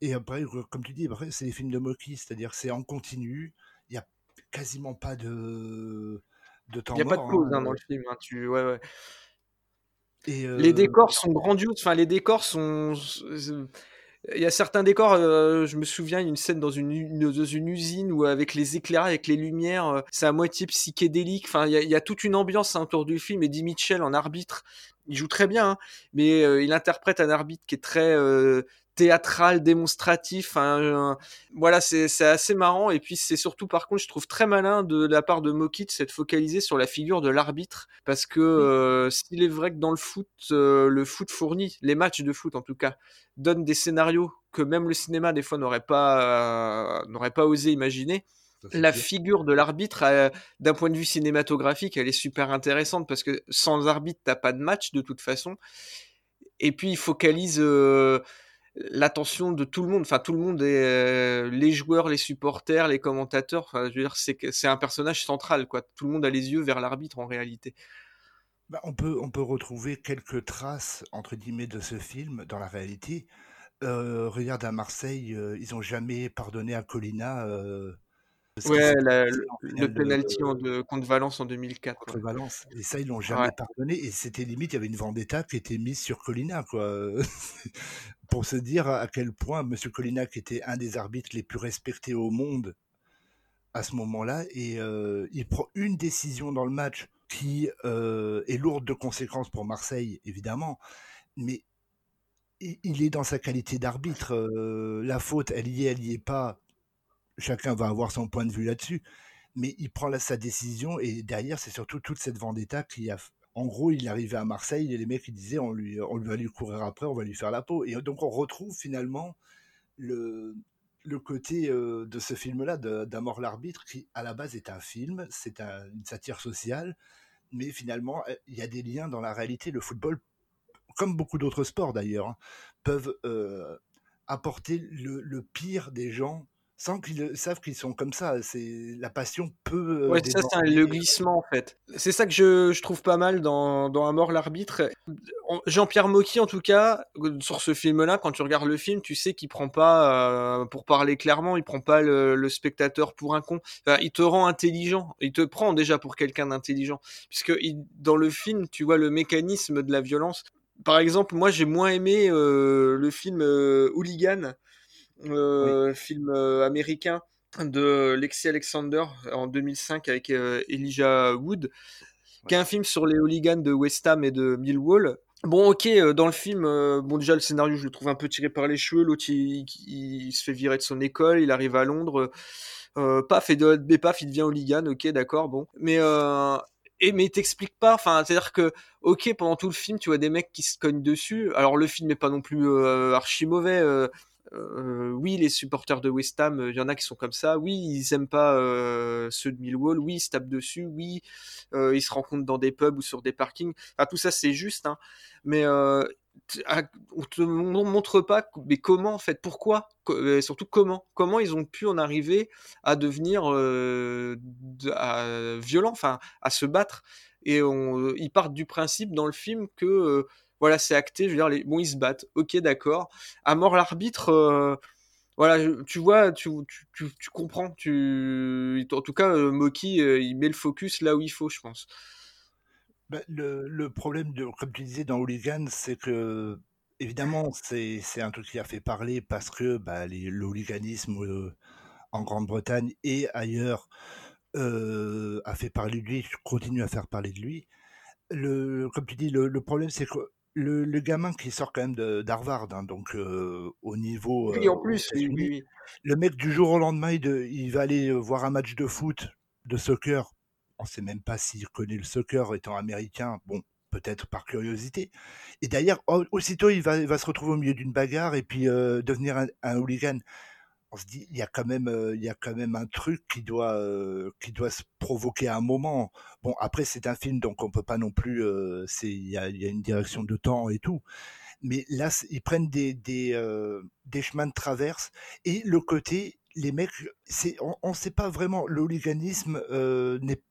et après, comme tu dis, après, c'est des films de Moki, c'est-à-dire c'est en continu. Il y a quasiment pas de de temps Il n'y a pas de pause hein, dans le film. Hein, tu... ouais, ouais. Les décors sont grandioses. Enfin, les décors sont. Il y a certains décors, je me souviens, il y a une scène dans une, dans une usine où avec les éclairages, avec les lumières, c'est à moitié psychédélique. Enfin, il y, a, il y a toute une ambiance hein, autour du film. Eddie Mitchell en arbitre, il joue très bien, hein, mais il interprète un arbitre qui est très théâtral, démonstratif. Hein, voilà, c'est assez marrant. Et puis c'est surtout, par contre, je trouve très malin de, la part de Moki de s'être focalisé sur la figure de l'arbitre, parce que euh, s'il est vrai que dans le foot, euh, le foot fournit, les matchs de foot en tout cas, donnent des scénarios que même le cinéma des fois n'aurait pas euh, n'aurait pas osé imaginer. La figure de l'arbitre, d'un point de vue cinématographique, elle est super intéressante parce que sans arbitre, t'as pas de match de toute façon. Et puis il focalise l'attention de tout le monde. Enfin, tout le monde, est, euh, les joueurs, les supporters, les commentateurs. Enfin, je veux dire, c'est, c'est un personnage central, quoi. Tout le monde a les yeux vers l'arbitre en réalité. Bah, on, peut, on peut retrouver quelques traces, entre guillemets, de ce film dans la réalité. Euh, regarde à Marseille, euh, ils n'ont jamais pardonné à Colina Ouais, le penalty de, contre Valence en 2004. Contre Valence. Et ça, ils l'ont jamais pardonné. Et c'était limite, il y avait une vendetta qui était mise sur Colina, quoi. [laughs] Pour se dire à quel point M. Colina, qui était un des arbitres les plus respectés au monde à ce moment-là, et euh, il prend une décision dans le match qui euh, est lourde de conséquences pour Marseille, évidemment, mais il est dans sa qualité d'arbitre. Euh, la faute, elle y est, elle y est pas chacun va avoir son point de vue là-dessus, mais il prend là sa décision et derrière, c'est surtout toute cette vendetta qui a. En gros, il arrivé à Marseille et les mecs disaient on lui, on va lui courir après, on va lui faire la peau. Et donc on retrouve finalement le, côté euh, de ce film-là, d'Amor l'arbitre, qui à la base est un film, c'est une satire sociale, mais finalement euh, il y a des liens dans la réalité. Le football, comme beaucoup d'autres sports d'ailleurs, hein, peuvent euh, apporter le, pire des gens sans qu'ils savent qu'ils sont comme ça. C'est la passion peut. Ouais, ça c'est le glissement en fait. C'est ça que je, je, trouve pas mal dans, dans Un mort l'arbitre. Jean-Pierre Mocky en tout cas sur ce film-là, quand tu regardes le film, tu sais qu'il prend pas, euh, pour parler clairement, il prend pas le, le spectateur pour un con. Enfin, il te rend intelligent. Il te prend déjà pour quelqu'un d'intelligent, puisque il, dans le film, tu vois le mécanisme de la violence. Par exemple, moi j'ai moins aimé euh, le film euh, Hooligan euh, film euh, américain de Lexi Alexander en 2005 avec Elijah Wood, qui est un film sur les hooligans de West Ham et de Millwall. Bon, ok, dans le film, bon déjà le scénario je le trouve un peu tiré par les cheveux. L'autre il, se fait virer de son école, il arrive à Londres, paf et de paf il devient hooligan. Ok, d'accord, bon, mais et mais t'expliques pas enfin c'est à dire que ok pendant tout le film tu vois des mecs qui se cognent dessus alors le film est pas non plus archi mauvais euh, oui, les supporters de West Ham, il y en a qui sont comme ça. Oui, ils aiment pas euh, ceux de Millwall. Oui, ils se tapent dessus. Oui, euh, ils se rencontrent dans des pubs ou sur des parkings. Tout ça, c'est juste. Hein. Mais on te montre pas. Mais comment en fait Pourquoi Surtout comment Comment ils ont pu en arriver à devenir violents, à se battre Et ils partent du principe dans le film que voilà, c'est acté. Je veux dire, les... bon, ils se battent. Ok, d'accord. À mort l'arbitre. Euh, voilà, tu vois, tu, tu, tu, comprends. Tu... En tout cas, euh, Moki, euh, il met le focus là où il faut, je pense. Bah, le, le, problème, de, comme tu disais dans Hooligan, c'est que, évidemment, c'est un truc qui a fait parler parce que bah, les, le hooliganisme en Grande-Bretagne et ailleurs a fait parler de lui, continue à faire parler de lui. Le, comme tu dis, le, le problème, c'est que le, gamin qui sort quand même d'Harvard, hein, donc au niveau. Oui, en plus, oui, Le mec, du jour au lendemain, il, va aller voir un match de foot, de soccer. On ne sait même pas s'il connaît le soccer étant américain. Bon, peut-être par curiosité. Et d'ailleurs, aussitôt, il va, va, se retrouver au milieu d'une bagarre et puis devenir un, un, hooligan on se dit il y a quand même il y a quand même un truc qui doit qui doit se provoquer à un moment. Bon après c'est un film donc on peut pas non plus c'est il y a, y a, une direction de temps et tout. Mais là ils prennent des des, des chemins de traverse et le côté les mecs c'est on, ne sait pas vraiment le hooliganisme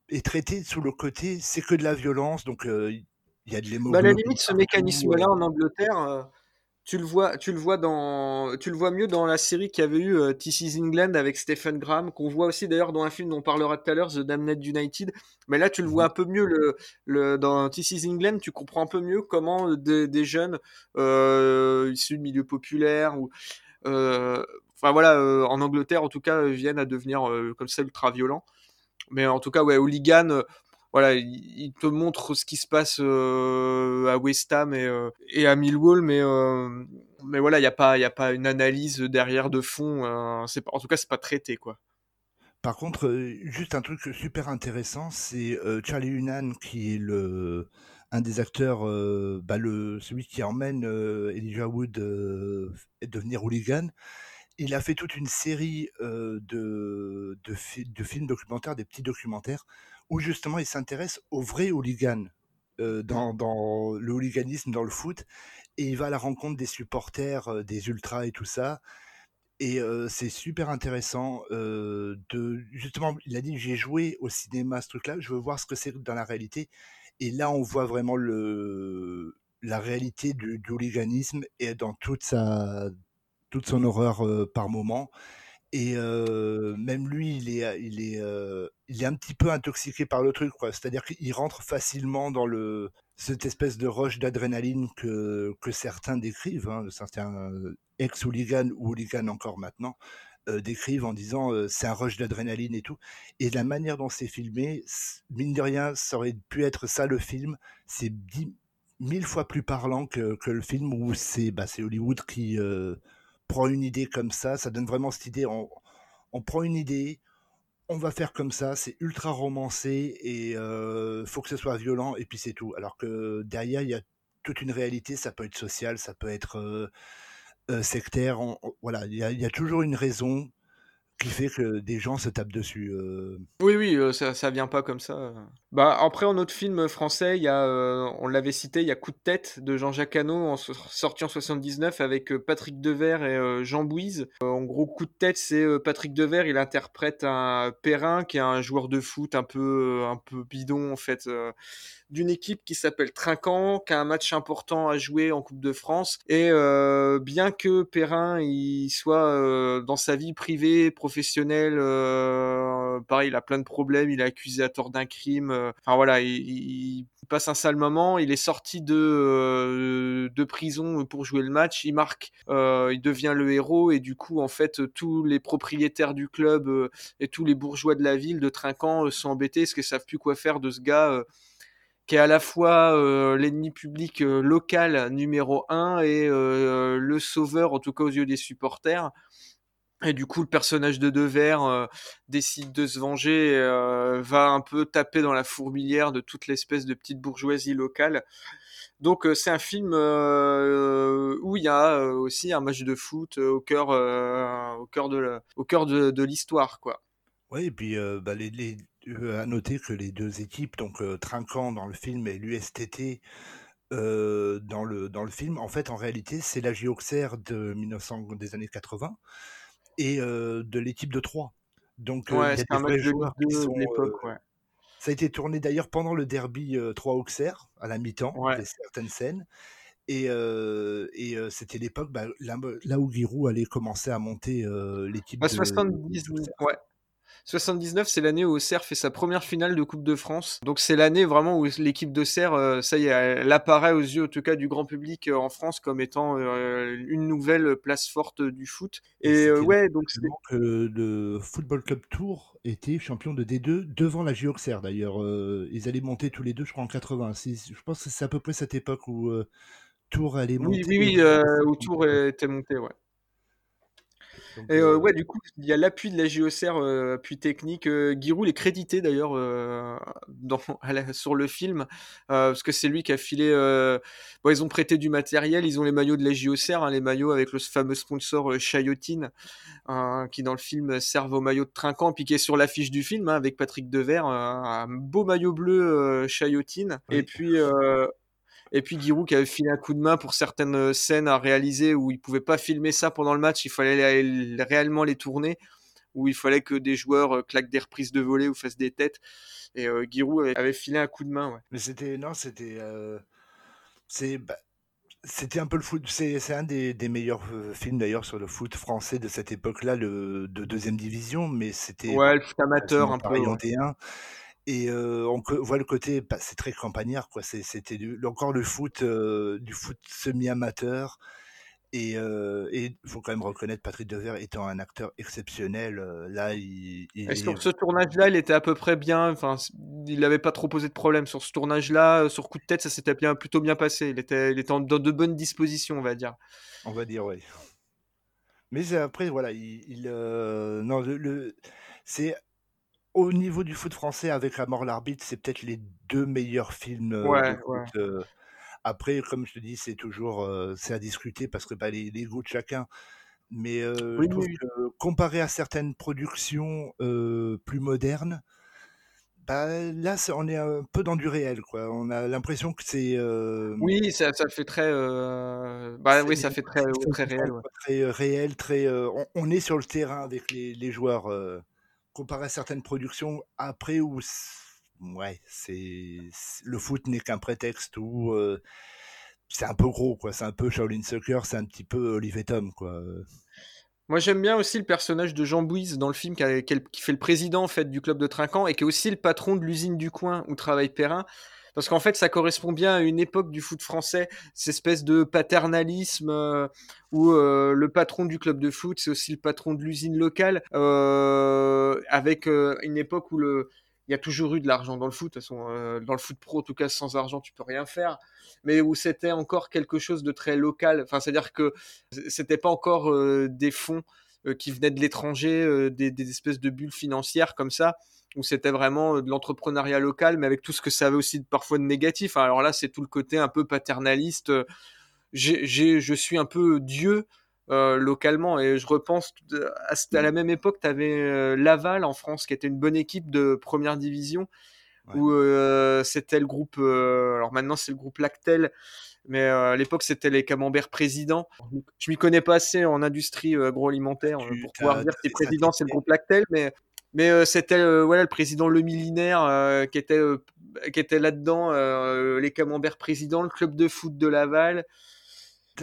est, traité sous le côté c'est que de la violence donc il y a de l'émotion bah, à la limite ce mécanisme là en Angleterre tu le vois, tu le vois dans, tu le vois mieux dans la série qu'il y avait eu uh, This is England avec Stephen Graham, qu'on voit aussi d'ailleurs dans un film dont on parlera tout à l'heure, The Damned United. Mais là, tu le vois mhm. un peu mieux le, le dans This is England, tu comprends un peu mieux comment euh, des, des jeunes euh, issus de milieux populaires ou, euh, enfin voilà, euh, en Angleterre en tout cas, viennent à devenir comme ça ultra violents. Mais en tout cas, ouais, hooligan, voilà, il, te montre ce qui se passe euh, à West Ham et, euh, à Millwall, mais euh, mais voilà, il n'y a pas il a pas une analyse derrière de fond. en tout cas, c'est pas traité quoi. Par contre, juste un truc super intéressant, c'est Charlie Hunan qui est le un des acteurs, bah le celui qui emmène Elijah Wood devenir hooligan il a fait toute une série de, de, films documentaires, des petits documentaires, où justement il s'intéresse aux vrais hooligans euh, dans, dans, le hooliganisme dans le foot et il va à la rencontre des supporters, euh, des ultras et tout ça. Et euh, c'est super intéressant euh, de justement, il a dit j'ai joué au cinéma ce truc-là, je veux voir ce que c'est dans la réalité. Et là, on voit vraiment le la réalité du, du hooliganisme et dans toute sa toute son horreur par moment. Et même lui, il est, il est, il est un petit peu intoxiqué par le truc. C'est-à-dire qu'il rentre facilement dans le cette espèce de rush d'adrénaline que que certains décrivent, hein, certains ex-hooligans ou hooligans encore maintenant décrivent en disant c'est un rush d'adrénaline et tout. Et la manière dont c'est filmé, mine de rien, ça aurait pu être ça le film. C'est mille fois plus parlant que, que le film où c'est bah, Hollywood qui prend une idée comme ça, ça donne vraiment cette idée, on, on prend une idée, on va faire comme ça, c'est ultra romancé et euh, faut que ce soit violent et puis c'est tout. Alors que derrière, il y a toute une réalité, ça peut être social, ça peut être euh, euh, sectaire, voilà, il y, a toujours une raison qui fait que des gens se tapent dessus. Euh. Oui, oui, ça, ça vient pas comme ça. Bah, après, en autre film français, il y a, euh, on l'avait cité, il y a Coup de tête de Jean-Jacques Hano, en, sorti en 79 avec Patrick Devers et Jean Bouise. en gros, Coup de tête, c'est Patrick Devers, il interprète un Perrin qui est un joueur de foot un peu, un peu bidon, en fait d'une équipe qui s'appelle Trinquant, qui a un match important à jouer en Coupe de France. Et euh, bien que Perrin il soit euh, dans sa vie privée, professionnelle, euh, pareil, il a plein de problèmes, il est accusé à tort d'un crime, enfin voilà, il, passe un sale moment. Il est sorti de de prison pour jouer le match. Il marque, il devient le héros et du coup en fait tous les propriétaires du club et tous les bourgeois de la ville de Trinquant sont embêtés parce qu'ils savent plus quoi faire de ce gars qui est à la fois euh, l'ennemi public euh, local numéro un et euh, le sauveur, en tout cas aux yeux des supporters. Et du coup, le personnage de Devers décide de se venger, va un peu taper dans la fourmilière de toute l'espèce de petite bourgeoisie locale. Donc c'est un film où il y a aussi un match de foot au cœur, au cœur de, l'histoire, quoi. Oui, et puis bah, à noter que les deux équipes, donc Trinquant dans le film et l'USTT dans, le, dans le film, en fait, en réalité, c'est la Auxerre de 1900, des années 80 et de l'équipe de Troyes. Donc, il y a des vrais joueurs qui sont. Ça a été tourné d'ailleurs pendant le derby Troyes-Auxerre, à la mi-temps, certaines scènes. Et, et c'était l'époque bah, là, où Giroud allait commencer à monter l'équipe. Bah, 70, ouais. 79, c'est l'année où Auxerre fait sa première finale de Coupe de France. Donc c'est l'année vraiment où l'équipe d'Auxerre, euh, ça y est, elle apparaît aux yeux, en tout cas du grand public euh, en France, comme étant euh, une nouvelle place forte du foot. Et ouais, donc c'est que le Football Club Tour était champion de D2 devant la Auxerre d'ailleurs. ils allaient monter tous les deux, je crois en 86. Je pense que c'est à peu près cette époque où Tour allait monter. Oui, oui, oui, où Tour était monté, ouais et euh, ouais, du coup, il y a l'appui de la JOCR, euh, appui technique. Euh, Giroud est crédité d'ailleurs [laughs] sur le film, parce que c'est lui qui a filé. Bon, ils ont prêté du matériel, ils ont les maillots de la JOCR, hein, les maillots avec le fameux sponsor Chayotine, hein, qui dans le film servent au maillot de Trinquant, puis qui est sur l'affiche du film hein, avec Patrick Devers, un beau maillot bleu Chayotine. Et puis et puis Giroud qui avait filé un coup de main pour certaines euh, scènes à réaliser où il pouvait pas filmer ça pendant le match, il fallait réellement les tourner, où il fallait que des joueurs euh, claquent des reprises de volée ou fassent des têtes. Et euh, Giroud avait, filé un coup de main. Ouais. Mais c'était non, c'était c'est bah, c'était un peu le foot. C'est un des, des meilleurs films d'ailleurs sur le foot français de cette époque-là, le de deuxième division. Mais c'était ouais, le foot amateur un peu. Et on voit le côté, bah, c'est très campagnard, quoi. C'était encore le foot, du foot semi-amateur. Et il faut quand même reconnaître Patrick Devers étant un acteur exceptionnel. là, il, Et sur ce tournage-là, il était à peu près bien. Enfin, il n'avait pas trop posé de problème sur ce tournage-là. Sur coup de tête, ça s'était bien, plutôt bien passé. Il était, il était dans de bonnes dispositions, on va dire. On va dire, oui. Mais après, voilà, il, non, le c'est au niveau du foot français, avec La mort l'arbitre, c'est peut-être les deux meilleurs films. Ouais, après, comme je te dis, c'est toujours c'est à discuter parce que bah, les, goûts de chacun. Mais comparé à certaines productions plus modernes, bah, là, on est un peu dans du réel, quoi. On a l'impression que c'est. Oui, ça, ça, fait très. Bah oui, ça fait très, très réel. Très réel, très. On, est sur le terrain avec les, les joueurs comparé à certaines productions après où ouais, c'est le foot n'est qu'un prétexte où c'est un peu gros quoi, c'est un peu Shaolin Soccer, c'est un petit peu Olivier Tom quoi. Moi j'aime bien aussi le personnage de Jean Bouise dans le film qui, qui, fait le président en fait du club de Trinquant et qui est aussi le patron de l'usine du coin où travaille Perrin parce qu'en fait ça correspond bien à une époque du foot français, cette espèce de paternalisme euh, où euh, le patron du club de foot c'est aussi le patron de l'usine locale, euh, avec une époque où le il y a toujours eu de l'argent dans le foot, de toute façon, dans le foot pro, en tout cas, sans argent, tu peux rien faire, mais où c'était encore quelque chose de très local. Enfin, c'est-à-dire que c'était pas encore des fonds qui venaient de l'étranger, des, des, espèces de bulles financières comme ça où c'était vraiment euh, de l'entrepreneuriat local, mais avec tout ce que ça avait aussi parfois de négatif. Alors là, c'est tout le côté un peu paternaliste. Euh, j'ai, je suis un peu Dieu euh, localement et je repense à, la même époque, tu avais Laval en France qui était une bonne équipe de première division. Où c'était le groupe, alors maintenant c'est le groupe Lactel, mais à l'époque c'était les camemberts présidents. Je m'y connais pas assez en industrie agroalimentaire pour pouvoir dire que président c'est le groupe Lactel, mais mais euh, c'était euh, voilà le président Le Millénaire euh, qui était qui était là-dedans, les Camemberts présidents, le club de foot de Laval.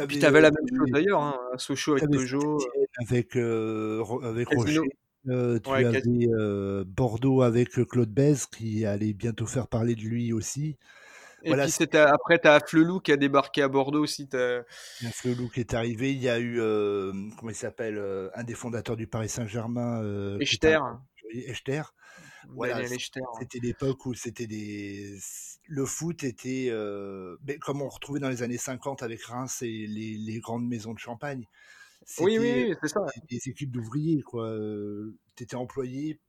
Puis tu avais la même chose d'ailleurs, hein, Sochaux avec Peugeot. Avec, avec Rocher. Euh, tu avais euh, Bordeaux avec Claude Bèze qui allait bientôt faire parler de lui aussi. Et voilà, puis c'était après, tu as Flelou qui a débarqué à Bordeaux aussi. Flelou qui est arrivé. Il y a eu, euh, comment il s'appelle, un des fondateurs du Paris Saint-Germain. Echter. Echter. Voilà, c'était l'époque où c'était des. Le foot était. comme on retrouvait dans les années 50 avec Reims et les, les grandes maisons de champagne. Oui, oui, c'est ça. Des, équipes d'ouvriers, quoi. tu étais employé,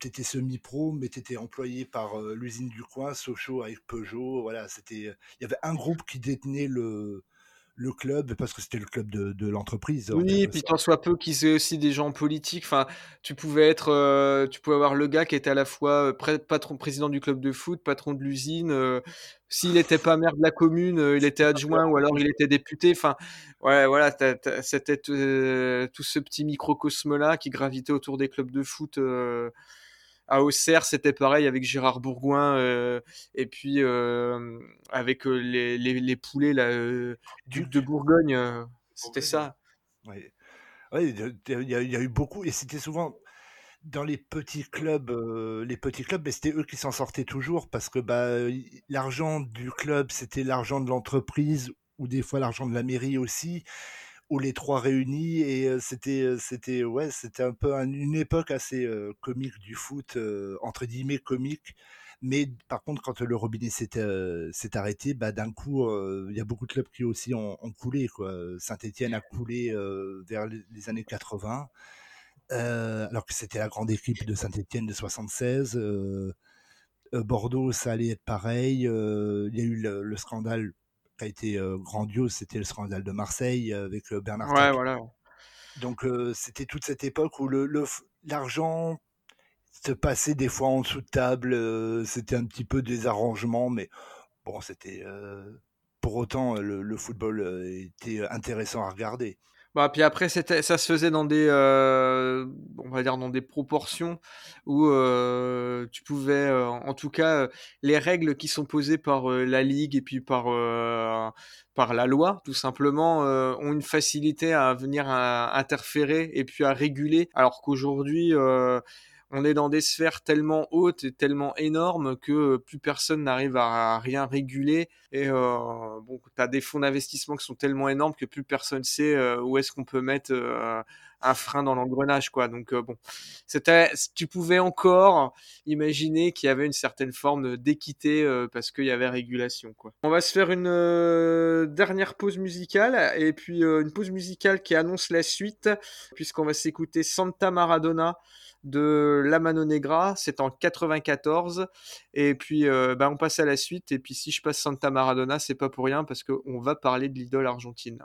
tu étais semi-pro, mais tu étais employé par l'usine du coin, Sochaux avec Peugeot. Voilà, c'était. Il y avait un groupe qui détenait le, le club parce que c'était le club de, de l'entreprise. Oui, et puis tant soit peu qu'ils aient aussi des gens politiques. Enfin, tu pouvais être, euh, tu pouvais avoir le gars qui était à la fois euh, patron, président du club de foot, patron de l'usine. Euh, s'il n'était pas maire de la commune, il était adjoint ou alors il était député. Enfin, ouais, voilà, c'était tout ce petit microcosme là qui gravitait autour des clubs de foot à Auxerre, c'était pareil avec Gérard Bourgoin euh, et puis euh, avec euh, les, poulets là, Duc de Bourgogne. c'était ça. Oui, il y, a eu beaucoup et c'était souvent dans les petits clubs, les petits clubs, mais c'était eux qui s'en sortaient toujours parce que bah, l'argent du club, c'était l'argent de l'entreprise ou des fois l'argent de la mairie aussi ou les trois réunis et c'était c'était ouais c'était un peu une époque assez comique du foot entre guillemets comique. Mais par contre quand le robinet s'est arrêté bah d'un coup il y a beaucoup de clubs qui aussi ont, coulé quoi. Saint-Étienne a coulé vers les années 80 alors que c'était la grande équipe de Saint-Étienne de 76 Bordeaux ça allait être pareil il y a eu le scandale a été grandiose, c'était le scandale de Marseille avec Bernard ouais, voilà. Donc c'était toute cette époque où l'argent le, se passait des fois en dessous de table, c'était un petit peu des arrangements, mais bon, c'était pour autant le, le, football était intéressant à regarder. Bah, puis après, ça se faisait dans des, euh, on va dire dans des proportions où euh, tu pouvais, euh, en tout cas, les règles qui sont posées par la ligue et puis par par la loi, tout simplement, ont une facilité à venir interférer et puis à réguler, alors qu'aujourd'hui on est dans des sphères tellement hautes et tellement énormes que euh, plus personne n'arrive à rien réguler. Et euh, bon, tu as des fonds d'investissement qui sont tellement énormes que plus personne sait euh, où est-ce qu'on peut mettre un frein dans l'engrenage. quoi. Donc bon, c'était, tu pouvais encore imaginer qu'il y avait une certaine forme d'équité parce qu'il y avait régulation. quoi. On va se faire une dernière pause musicale et puis une pause musicale qui annonce la suite puisqu'on va s'écouter Santa Maradona de La Mano Negra, c'est en 94. Et puis, euh, bah, on passe à la suite. Et puis, si je passe Santa Maradona, c'est pas pour rien parce qu'on va parler de l'idole argentine.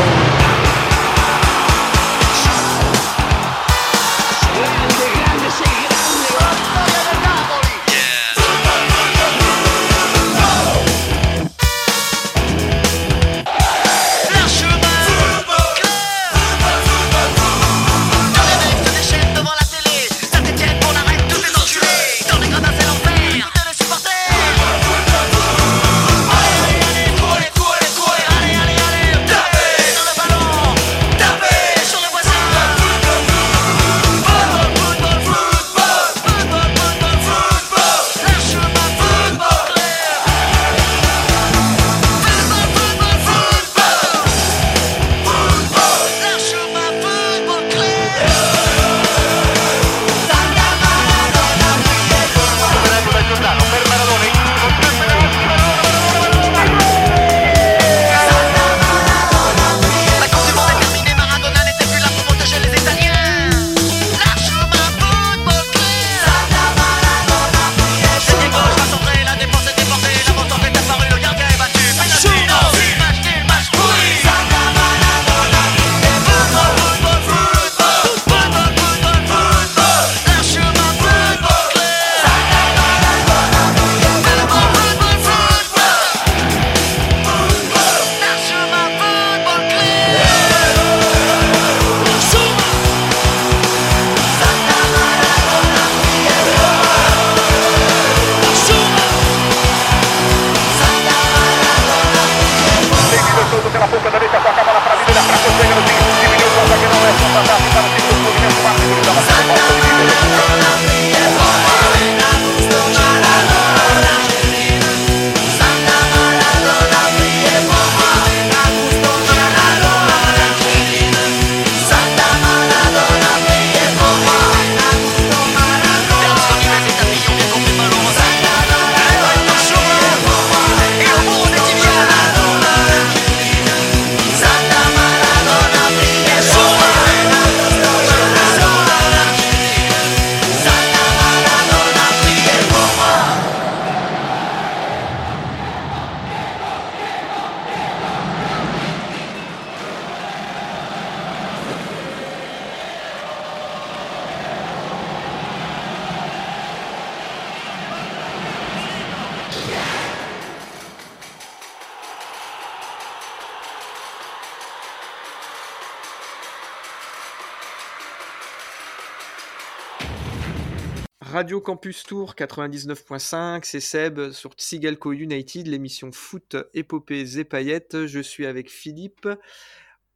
Campus Tour 99.5, c'est Seb sur Tsigalco United, l'émission foot, épopées et paillettes. Je suis avec Philippe.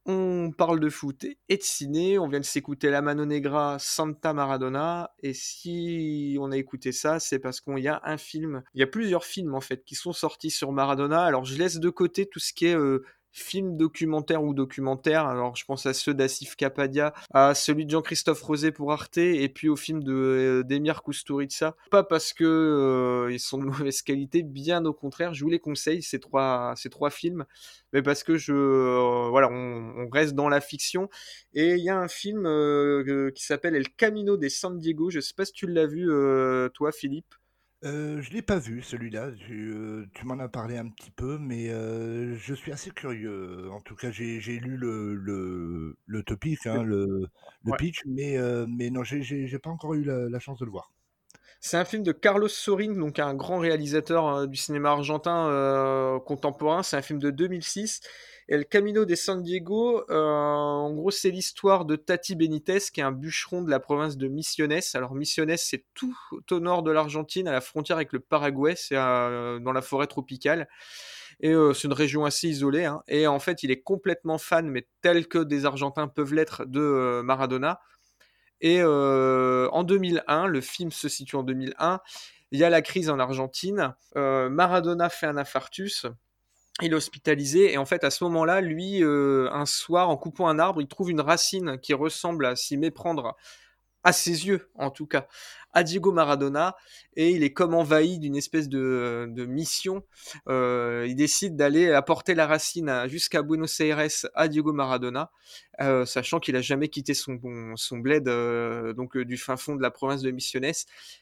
On parle de foot et de ciné. On vient de s'écouter La Mano Negra, Santa Maradona. Et si on a écouté ça, c'est parce qu'il y a un film. Il y a plusieurs films en fait qui sont sortis sur Maradona. Alors je laisse de côté tout ce qui est euh, film documentaire ou documentaire. Alors, je pense à ceux d'Asif Kapadia, à celui de Jean-Christophe Rosé pour Arte, et puis au film de euh, d'Emir Kusturica. Pas parce que euh, ils sont de [laughs] mauvaise qualité, bien au contraire. Je vous les conseille ces trois films, mais parce que je euh, voilà, on, reste dans la fiction. Et il y a un film qui s'appelle El Camino de San Diego. Je sais pas si tu l'as vu toi, Philippe. Euh, je l'ai pas vu celui-là, tu, euh, tu m'en as parlé un petit peu, mais euh, je suis assez curieux. En tout cas, j'ai j'ai lu le, le, le topic, hein, le, le Ouais. pitch, mais, euh, mais non, j'ai pas encore eu la, la chance de le voir. C'est un film de Carlos Sorin, donc un grand réalisateur euh, du cinéma argentin euh, contemporain. C'est un film de 2006. Et Le Camino de San Diego, euh, en gros, c'est l'histoire de Tati Benitez, qui est un bûcheron de la province de Misiones. Alors, Misiones, c'est tout au nord de l'Argentine, à la frontière avec le Paraguay. C'est euh, dans la forêt tropicale. Et c'est une région assez isolée. hein. Et en fait, il est complètement fan, mais tel que des Argentins peuvent l'être, de Maradona. Et euh, en 2001, le film se situe en 2001, il y a la crise en Argentine, euh, Maradona fait un infarctus, il est hospitalisé, et en fait à ce moment-là, lui, euh, un soir, en coupant un arbre, il trouve une racine qui ressemble à s'y méprendre, à ses yeux en tout cas, à Diego Maradona, et il est comme envahi d'une espèce de, mission. Euh, il décide d'aller apporter la racine jusqu'à Buenos Aires à Diego Maradona, euh, sachant qu'il a jamais quitté son, son bled euh, donc du fin fond de la province de Misiones.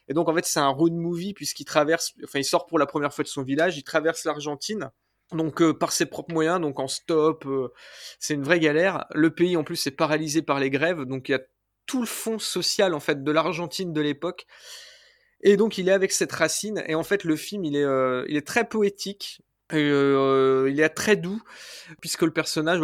Et donc en fait c'est un road movie puisqu'il traverse, enfin il sort pour la première fois de son village, il traverse l'Argentine. Donc par ses propres moyens, donc en stop, c'est une vraie galère. Le pays en plus est paralysé par les grèves, donc il y a tout le fond social en fait de l'Argentine de l'époque. Et donc il est avec cette racine et en fait le film il est euh, il est très poétique. Euh, il est très doux puisque le personnage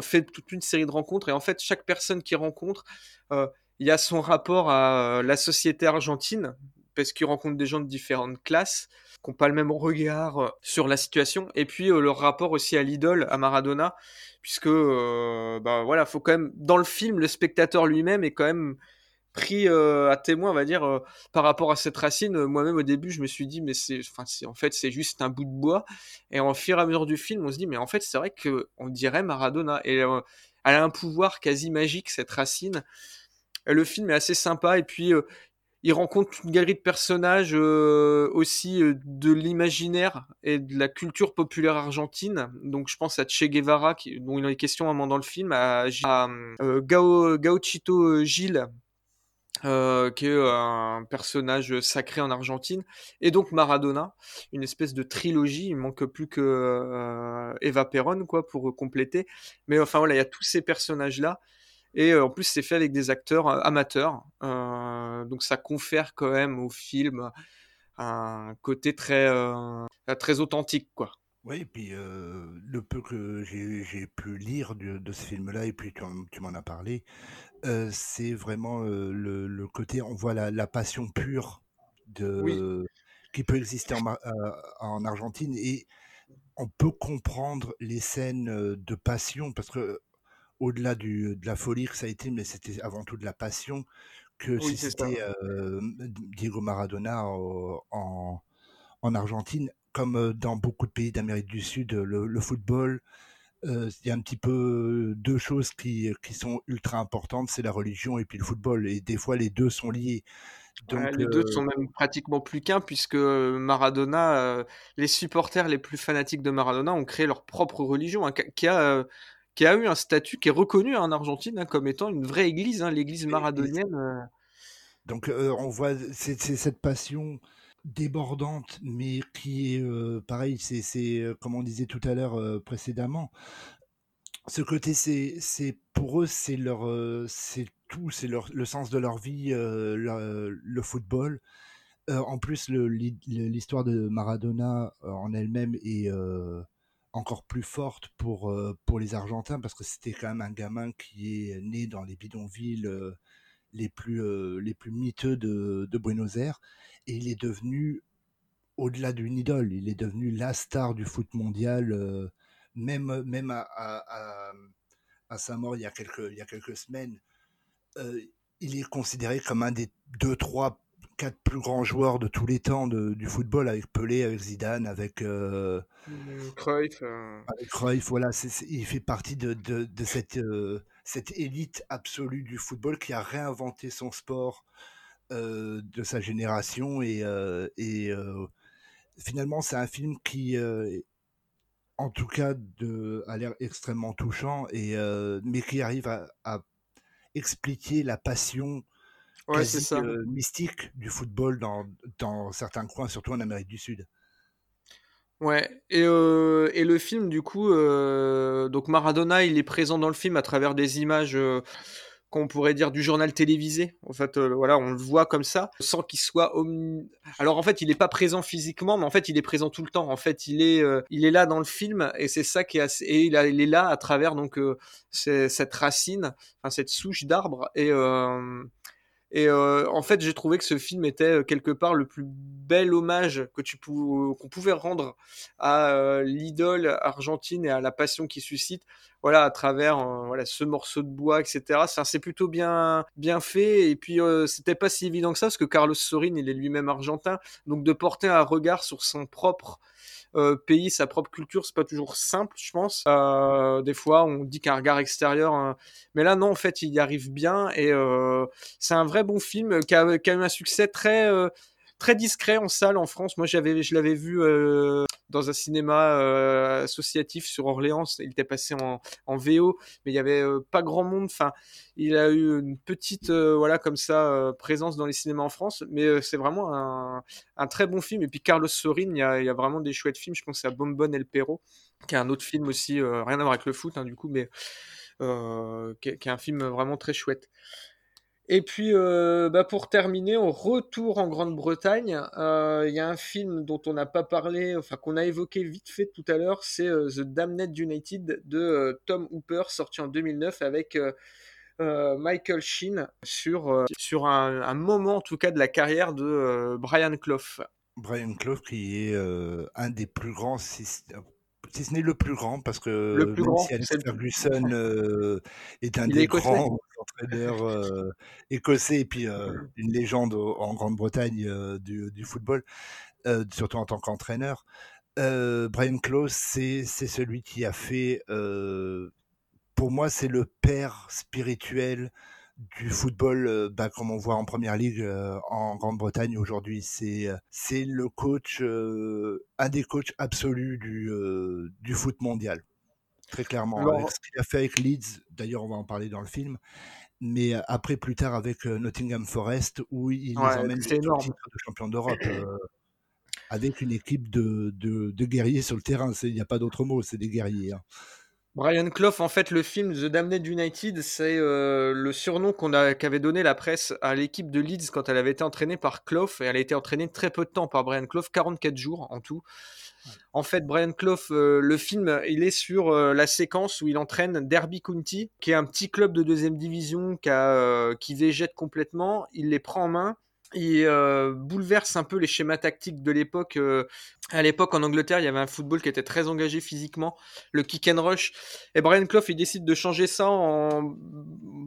fait toute une série de rencontres et en fait chaque personne qu'il rencontre euh, il y a son rapport à la société argentine parce qu'il rencontre des gens de différentes classes qui n'ont pas le même regard euh, sur la situation et puis euh, leur rapport aussi à l'idole à Maradona puisque euh, bah voilà faut quand même dans le film le spectateur lui-même est quand même pris à témoin on va dire par rapport à cette racine. Moi-même au début je me suis dit mais c'est en fait c'est juste un bout de bois et en fur et à mesure du film on se dit mais en fait c'est vrai que on dirait Maradona et elle a un pouvoir quasi magique cette racine. Le film est assez sympa et puis il rencontre une galerie de personnages euh, aussi euh, de l'imaginaire et de la culture populaire argentine. Donc je pense à Che Guevara, dont il est question à un moment dans le film, à, euh, Gauchito Gil, euh, qui est euh, un personnage sacré en Argentine, et donc Maradona, une espèce de trilogie. Il manque plus que euh, Eva Perón quoi pour euh, compléter. Mais enfin voilà, il y a tous ces personnages là. Et euh, en plus, c'est fait avec des acteurs euh, amateurs, Euh, donc ça confère quand même au film un côté très très authentique quoi. Oui, et puis euh, le peu que j'ai pu lire de, de ce film-là, et puis tu, en- tu m'en as parlé, euh, c'est vraiment euh, le, le côté, on voit la, la passion pure Oui. qui peut exister en, en Argentine, et on peut comprendre les scènes de passion, parce que au-delà de la folie que ça a été, mais c'était avant tout de la passion, que Oui, c'était euh, Diego Maradona en, en Argentine, comme dans beaucoup de pays d'Amérique du Sud, le, le football, euh, il y a un petit peu deux choses qui, qui sont ultra importantes, c'est la religion et puis le football. Et des fois, les deux sont liés. Donc, Ouais, les deux sont même pratiquement plus qu'un, puisque Maradona, euh, les supporters les plus fanatiques de Maradona ont créé leur propre religion, hein, qui, a, qui a eu un statut qui est reconnu en Argentine hein, comme étant une vraie église, hein, l'église maradonienne. euh. Donc euh, on voit c'est cette passion débordante, mais qui est euh, pareil, c'est comme on disait tout à l'heure précédemment. Ce côté, c'est pour eux, c'est leur c'est tout, c'est leur le sens de leur vie, le, football. En plus, l'histoire de Maradona en elle-même est encore plus forte pour euh, pour les Argentins parce que c'était quand même un gamin qui est né dans les bidonvilles. euh, les plus, les plus miteux de, de Buenos Aires. Et il est devenu, au-delà d'une idole, il est devenu la star du foot mondial, même, même à, à, à, sa mort il y a quelques, il y a quelques semaines. il est considéré comme un des deux, trois quatre plus grands joueurs de tous les temps de, du football, avec Pelé, avec Zidane, avec euh, Cruyff. Euh. Avec Cruyff, voilà, il fait partie de, de, de cette, euh, cette élite absolue du football qui a réinventé son sport de sa génération et, et finalement c'est un film qui en tout cas de, a l'air extrêmement touchant et mais qui arrive à, à expliquer la passion ouais, c'est ça. mystique du football dans, dans certains coins, surtout en Amérique du Sud. Ouais, et, euh, et le film, du coup, euh, donc Maradona, il est présent dans le film à travers des images euh, qu'on pourrait dire du journal télévisé. En fait, voilà, on le voit comme ça, sans qu'il soit Alors en fait, il n'est pas présent physiquement, mais en fait, il est présent tout le temps. En fait, il est, il est là dans le film, et c'est ça qui est assez... et il, il, est là à travers donc cette racine, enfin cette souche d'arbre et et euh, en fait, j'ai trouvé que ce film était euh, quelque part le plus bel hommage que tu qu'on pouvait rendre à euh, l'idole argentine et à la passion qu'il suscite. Voilà, à travers voilà ce morceau de bois, etc. C'est plutôt bien bien fait. Et puis c'était pas si évident que ça parce que Carlos Sorin, il est lui-même argentin, donc de porter un regard sur son propre euh, pays, sa propre culture, c'est pas toujours simple, je pense. Euh, des fois, on dit qu'un regard extérieur, hein. mais là, non, en fait, il y arrive bien et euh, c'est un vrai bon film qui a, qui a eu un succès très très discret en salle en France. Moi, j'avais, je l'avais vu euh, dans un cinéma euh, associatif sur Orléans. Il était passé en, en VO, mais il y avait euh, pas grand monde. Enfin, il a eu une petite, voilà, comme ça, présence dans les cinémas en France. Mais c'est vraiment un, très bon film. Et puis Carlos Sorin, il y a, il y a vraiment des chouettes films. Je pense à Bombon El Perro, qui est un autre film aussi, rien à voir avec le foot, hein, du coup, mais qui, est, un film vraiment très chouette. Et puis, euh, bah pour terminer, on retour en Grande-Bretagne. Euh, il y a un film dont on n'a pas parlé, enfin qu'on a évoqué vite fait tout à l'heure, c'est euh, The Damned United de Tom Hooper, sorti en 2009 avec Michael Sheen sur, sur un, moment en tout cas de la carrière de Brian Clough. Brian Clough qui est un des plus grands si ce n'est le plus grand, parce que le plus grand, Alex Ferguson euh, est un des grands entraîneurs euh, écossais et puis euh, une légende en Grande-Bretagne du, du, football, surtout en tant qu'entraîneur. Brian Close, c'est celui qui a fait, pour moi, c'est le père spirituel du football, euh, bah, comme on voit en première ligue euh, en Grande-Bretagne aujourd'hui. C'est euh, c'est le coach, un des coachs absolus du, du foot mondial. Très clairement. Avec ce qu'il a fait avec Leeds, d'ailleurs on va en parler dans le film, mais après plus tard avec Nottingham Forest, où il les emmène de champion d'Europe. avec une équipe de, de, de guerriers sur le terrain. Il n'y a pas d'autre mot, c'est des guerriers. Hein. Brian Clough, en fait, le film The Damned United, c'est euh, le surnom qu'avait donné la presse à l'équipe de Leeds quand elle avait été entraînée par Clough, et elle a été entraînée très peu de temps par Brian Clough, 44 jours en tout. En fait, Brian Clough, euh, le film, il est sur euh, la séquence où il entraîne Derby County, qui est un petit club de deuxième division qui, qui végète complètement. Il les prend en main il euh, bouleverse un peu les schémas tactiques de l'époque. Euh, à l'époque, en Angleterre, il y avait un football qui était très engagé physiquement, le kick and rush. Et Brian Clough, il décide de changer ça en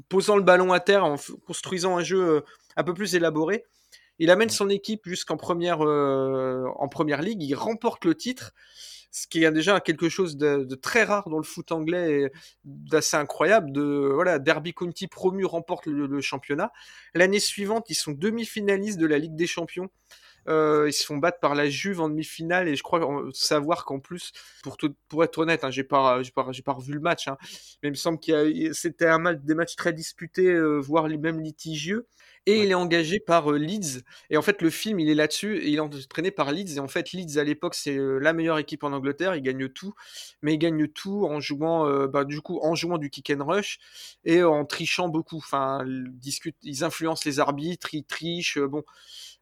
posant le ballon à terre, en construisant un jeu euh, un peu plus élaboré. Il amène son équipe jusqu'en première, en première ligue, il remporte le titre ce qui est déjà quelque chose de, très rare dans le foot anglais et d'assez incroyable. De voilà, Derby County promu remporte le, championnat. L'année suivante, ils sont demi-finalistes de la Ligue des Champions. Euh, ils se font battre par la Juve en demi-finale et je crois savoir qu'en plus, pour, pour être honnête, hein, j'ai pas, j'ai pas, pas, revu le match, hein, mais il me semble que c'était un match, des matchs très disputés, euh, voire les mêmes litigieux. Et il est engagé par euh, Leeds. Et en fait, le film, il est là-dessus. Et il est entraîné par Leeds. Et en fait, Leeds, à l'époque, c'est euh, la meilleure équipe en Angleterre. Ils gagnent tout. Mais ils gagnent tout en jouant, euh, bah, du coup, en jouant du kick and rush et en trichant beaucoup. Enfin, ils, discutent, ils influencent les arbitres, ils trichent. bon.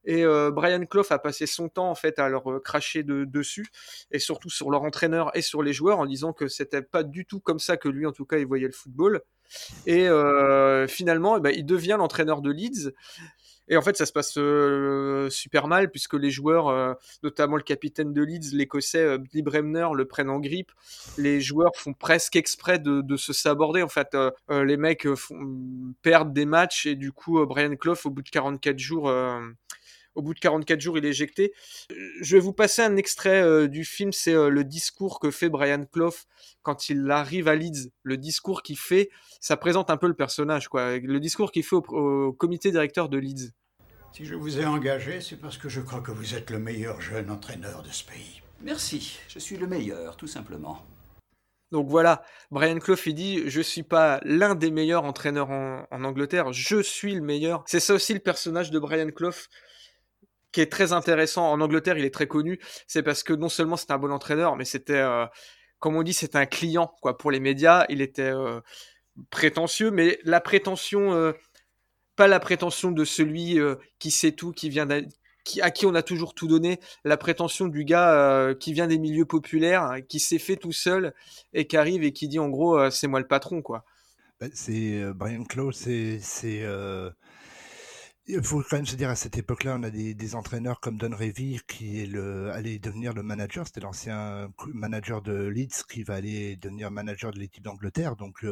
Et Brian Clough a passé son temps en fait à leur cracher de, dessus et surtout sur leur entraîneur et sur les joueurs en disant que c'était pas du tout comme ça que lui en tout cas il voyait le football. Et finalement, eh ben, il devient l'entraîneur de Leeds. Et en fait, ça se passe euh, super mal puisque les joueurs, euh, notamment le capitaine de Leeds, l'écossais euh, Bremner, le prennent en grippe. Les joueurs font presque exprès de, se saborder. En fait, les mecs font, perdent des matchs et du coup, Brian Clough, au bout de 44 jours, au bout de 44 jours, il est éjecté. Je vais vous passer un extrait du film. C'est le discours que fait Brian Clough quand il arrive à Leeds. Le discours qu'il fait, ça présente un peu le personnage, quoi. Le discours qu'il fait au, comité directeur de Leeds. Si je vous ai engagé, c'est parce que je crois que vous êtes le meilleur jeune entraîneur de ce pays. Merci, je suis le meilleur, tout simplement. Donc voilà, Brian Clough, il dit Je suis pas l'un des meilleurs entraîneurs en, Angleterre, je suis le meilleur. C'est ça aussi le personnage de Brian Clough qui est très intéressant. En Angleterre, il est très connu. C'est parce que non seulement c'était un bon entraîneur, mais c'était, euh, comme on dit, c'était un client quoi pour les médias. Il était euh, prétentieux, mais la prétention. Euh, pas la prétention de celui qui sait tout, qui vient à qui on a toujours tout donné, la prétention du gars qui vient des milieux populaires, qui s'est fait tout seul et qui arrive et qui dit en gros c'est moi le patron quoi. Bah, c'est Brian Clough, c'est il faut quand même se dire à cette époque-là, on a des, entraîneurs comme Don Revy qui est le, allait devenir le manager. C'était l'ancien manager de Leeds qui va aller devenir manager de l'équipe d'Angleterre. Donc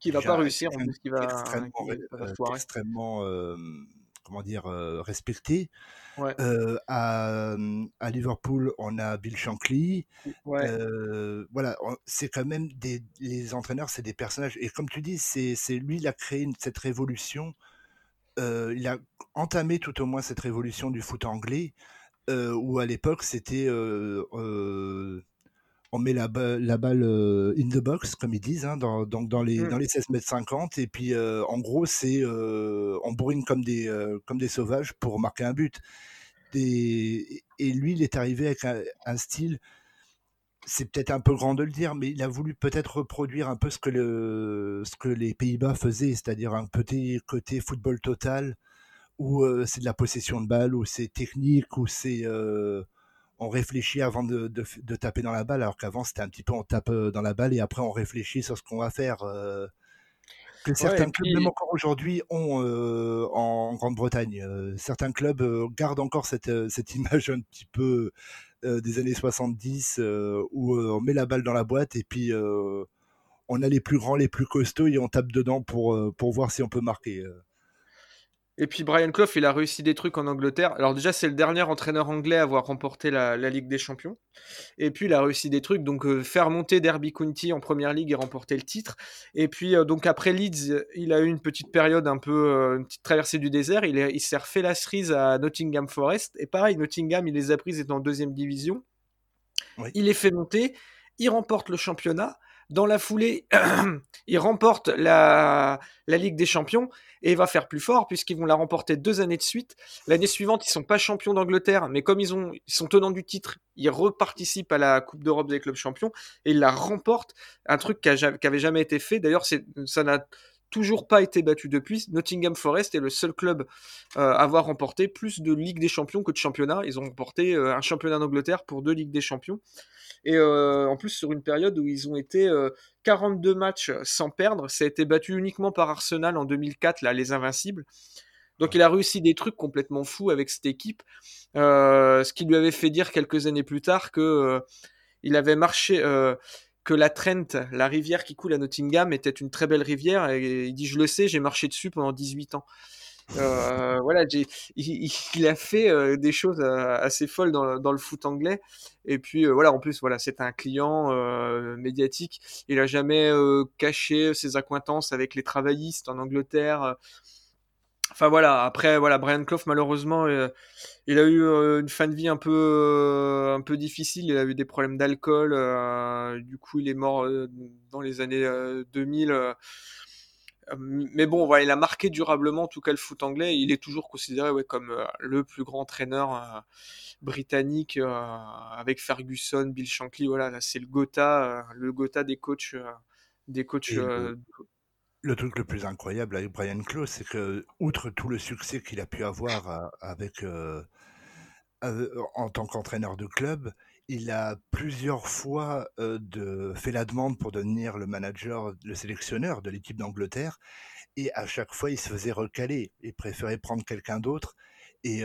qui va pas réussir, en qui va extrêmement, comment dire, respecté. à, à, Liverpool, on a Bill Shankly. voilà, c'est quand même des les entraîneurs, c'est des personnages. Et comme tu dis, c'est lui qui a créé cette révolution. Il a entamé tout au moins cette révolution du foot anglais, où à l'époque c'était on met la, la balle euh, in the box, comme ils disent, hein, dans, donc dans les, mmh. dans les 16 mètres 50. Et puis, euh, en gros, c'est euh, on bourrine comme des, comme des sauvages pour marquer un but. Et, et lui, il est arrivé avec un, style, c'est peut-être un peu grand de le dire, mais il a voulu peut-être reproduire un peu ce que, le, ce que les Pays-Bas faisaient, c'est-à-dire un petit côté football total, où c'est de la possession de balle, où c'est technique, où c'est on réfléchit avant de, taper dans la balle, alors qu'avant c'était un petit peu on tape euh, dans la balle et après on réfléchit sur ce qu'on va faire. Euh, que certains clubs, même encore aujourd'hui, ont euh, en Grande-Bretagne. certains clubs gardent encore cette, cette, [laughs] image un petit peu des années 70 où on met la balle dans la boîte et puis on a les plus grands, les plus costauds et on tape dedans pour, pour voir si on peut marquer. Et puis Brian Clough, il a réussi des trucs en Angleterre. Alors déjà, c'est le dernier entraîneur anglais à avoir remporté la, Ligue des Champions. Et puis, il a réussi des trucs, donc euh, faire monter Derby County en Première Ligue et remporter le titre. Et puis, euh, donc après Leeds, il a eu une petite période un peu, euh, une petite traversée du désert. Il, il s'est refait la cerise à Nottingham Forest. Et pareil, Nottingham, il les a prises, étant en deuxième division. Il les fait monter. Il remporte le championnat. Dans la foulée, [clears throat] il remporte la, Ligue des Champions et va faire plus fort puisqu'ils vont la remporter deux années de suite. L'année suivante, ils sont pas champions d'Angleterre, mais comme ils, ils sont tenants du titre, ils reparticipent à la Coupe d'Europe des clubs champions et ils la remportent. Un truc qui, avait jamais été fait. D'ailleurs, ça n'a toujours pas été battu depuis. Nottingham Forest est le seul club euh, à avoir remporté plus de Ligue des Champions que de championnat. Ils ont remporté euh, un championnat d'Angleterre pour deux Ligues des Champions. Et euh, en plus, sur une période où ils ont été 42 euh, matchs sans perdre, ça a été battu uniquement par Arsenal en 2004, là, les Invincibles. Donc il a réussi des trucs complètement fous avec cette équipe, ce qui lui avait fait dire quelques années plus tard que il avait marché, que la Trent, la rivière qui coule à Nottingham, était une très belle rivière. Et il dit je le sais, j'ai marché dessus pendant 18 ans. Euh, [laughs] voilà, il, a fait euh, des choses euh, assez folles dans, le foot anglais. Et puis voilà, en plus, voilà, c'est un client médiatique. Il a jamais caché ses accointances avec les travaillistes en Angleterre. Enfin voilà, après voilà, Brian Clough malheureusement, il a eu une fin de vie un peu un peu difficile. Il a eu des problèmes d'alcool. du coup, il est mort dans les années 2000 mais bon, voilà, il a marqué durablement en tout cas le foot anglais. Il est toujours considéré ouais, comme euh, le plus grand entraîneur euh, britannique euh, avec Ferguson, Bill Shankly. Voilà, c'est le Gotha, le Gotha des coachs, des coachs. Le, truc le plus incroyable avec Brian Clough, c'est que outre tout le succès qu'il a pu avoir avec en tant qu'entraîneur de club, il a plusieurs fois fait la demande pour devenir le manager, le sélectionneur de l'équipe d'Angleterre. Et à chaque fois, il se faisait recaler. Il préférait prendre quelqu'un d'autre. Et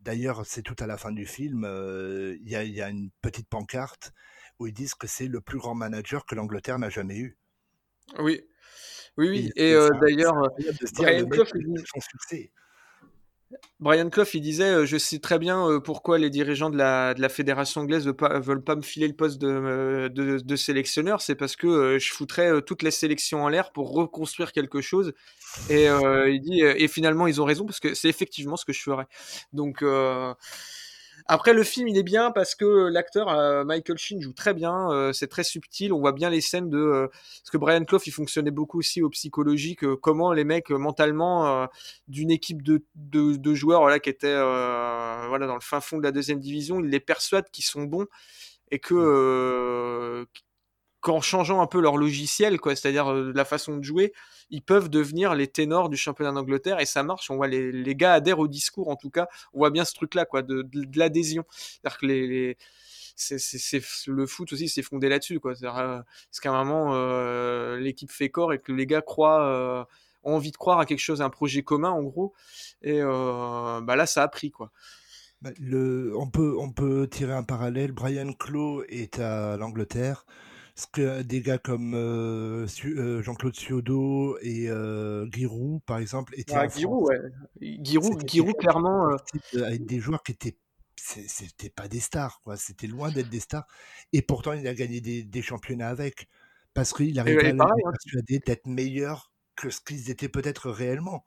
d'ailleurs, c'est tout à la fin du film, il y, a une petite pancarte où ils disent que c'est le plus grand manager que l'Angleterre n'a jamais eu. Oui, oui, oui. Et, d'ailleurs, Brian Clough. Brian Clough, il disait Je sais très bien pourquoi les dirigeants de la, de la fédération anglaise ne veulent, pas me filer le poste de, de, de sélectionneur. C'est parce que je foutrais toutes les sélections en l'air pour reconstruire quelque chose. Et il dit Et finalement, ils ont raison parce que c'est effectivement ce que je ferais. Donc. Après, le film, il est bien parce que l'acteur euh, Michael Sheen joue très bien. Euh, c'est très subtil. On voit bien les scènes de. Euh, parce que Brian Clough, il fonctionnait beaucoup aussi au psychologique. comment les mecs, mentalement, d'une équipe de, de, de, joueurs voilà, qui étaient voilà, dans le fin fond de la deuxième division, ils les persuadent qu'ils sont bons et que qu'en changeant un peu leur logiciel, quoi, c'est-à-dire la façon de jouer, ils peuvent devenir les ténors du championnat d'Angleterre et ça marche. On voit les, les, gars adhèrent au discours, en tout cas, on voit bien ce truc-là, quoi, de, de, l'adhésion. Que c'est, c'est, le foot aussi s'est fondé là-dessus, quoi. C'est-à-dire, euh, qu'à un moment, euh, l'équipe fait corps et que les gars croient, euh, ont envie de croire à quelque chose, à un projet commun, en gros. Et bah là, ça a pris, quoi. Bah, le, on, peut, on peut tirer un parallèle. Brian Clough est à l'Angleterre ce que des gars comme euh, euh, Jean-Claude Ciodo et euh, Giroud, par exemple, étaient ah, Giroud, ouais. Giroud, Giroud clairement. Avec des joueurs qui étaient c'était pas des stars, quoi. C'était loin d'être des stars. Et pourtant, il a gagné des, des championnats avec. Parce qu'il arrive à les hein. persuader d'être meilleur que ce qu'ils étaient peut-être réellement.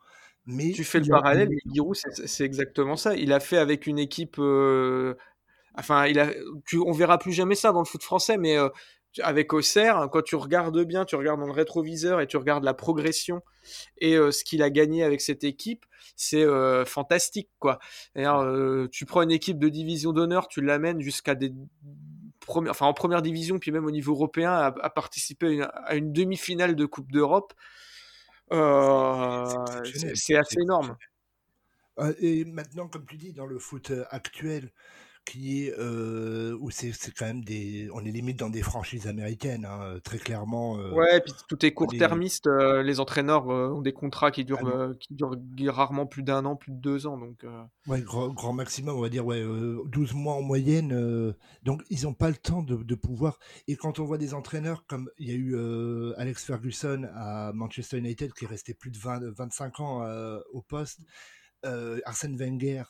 Mais tu fais le parallèle, mais Giroud, c'est exactement ça. Il a fait avec une équipe. Enfin, il a, tu, on verra plus jamais ça dans le foot français, mais avec Auxerre, quand tu regardes bien, tu regardes dans le rétroviseur et tu regardes la progression et euh, ce qu'il a gagné avec cette équipe, c'est euh, fantastique quoi. Euh, tu prends une équipe de division d'honneur, tu l'amènes jusqu'à des premières, enfin en première division, puis même au niveau européen, à, participer à une, demi-finale de Coupe d'Europe. c'est assez énorme. Et maintenant, comme tu dis, dans le foot actuel, qui est euh, où c'est quand même des on est limite dans des franchises américaines hein, très clairement euh, ouais et puis tout est court-termiste euh, les entraîneurs euh, ont des contrats qui durent ah qui durent rarement plus d'un an plus de deux ans donc ouais grand, grand, maximum on va dire ouais 12 mois en moyenne donc ils n'ont pas le temps de, de, pouvoir et quand on voit des entraîneurs comme il y a eu Alex Ferguson à Manchester United qui est resté plus de 20, 25 ans au poste Arsène Wenger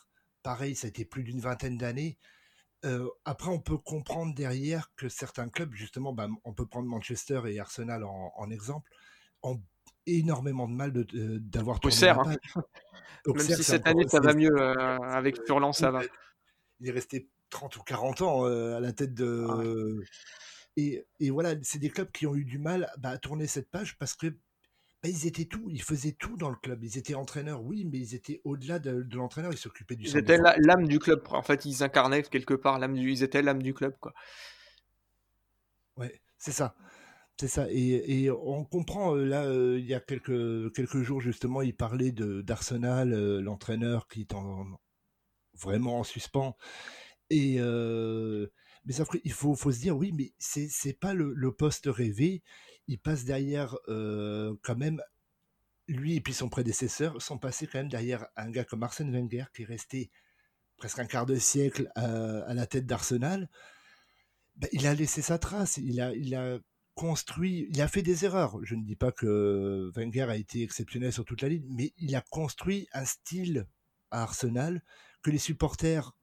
pareil, ça a été plus d'une vingtaine d'années. Euh, après, on peut comprendre derrière que certains clubs, justement, bah, on peut prendre Manchester et Arsenal en, exemple, ont énormément de mal d'avoir tourné la hein. [laughs] Même si cette année, ça va mieux euh, avec Furlan, ça va. Il est resté 30 ou 40 ans euh, à la tête de... Ah et, et, voilà, c'est des clubs qui ont eu du mal bah, à tourner cette page parce que bah, ils étaient tout, ils faisaient tout dans le club. Ils étaient entraîneurs, oui, mais ils étaient au-delà de, l'entraîneur, ils s'occupaient du Ils étaient l'âme du club. En fait, ils incarnaient quelque part l'âme du. Ils étaient l'âme du club, quoi. Ouais, c'est ça. C'est ça. Et, on comprend, euh, là, euh, il y a quelques, quelques jours, justement, il parlait d'Arsenal, euh, l'entraîneur qui est vraiment en suspens. Et. mais après, il faut, faut se dire, oui, mais c'est pas le, le poste rêvé il passe derrière quand même, lui et puis son prédécesseur sont passés quand même derrière un gars comme Arsène Wenger qui est resté presque un quart de siècle à, la tête d'Arsenal. Ben, il a laissé sa trace, il a, il a construit, il a fait des erreurs. Je ne dis pas que Wenger a été exceptionnel sur toute la ligne, mais il a construit un style à Arsenal que les supporters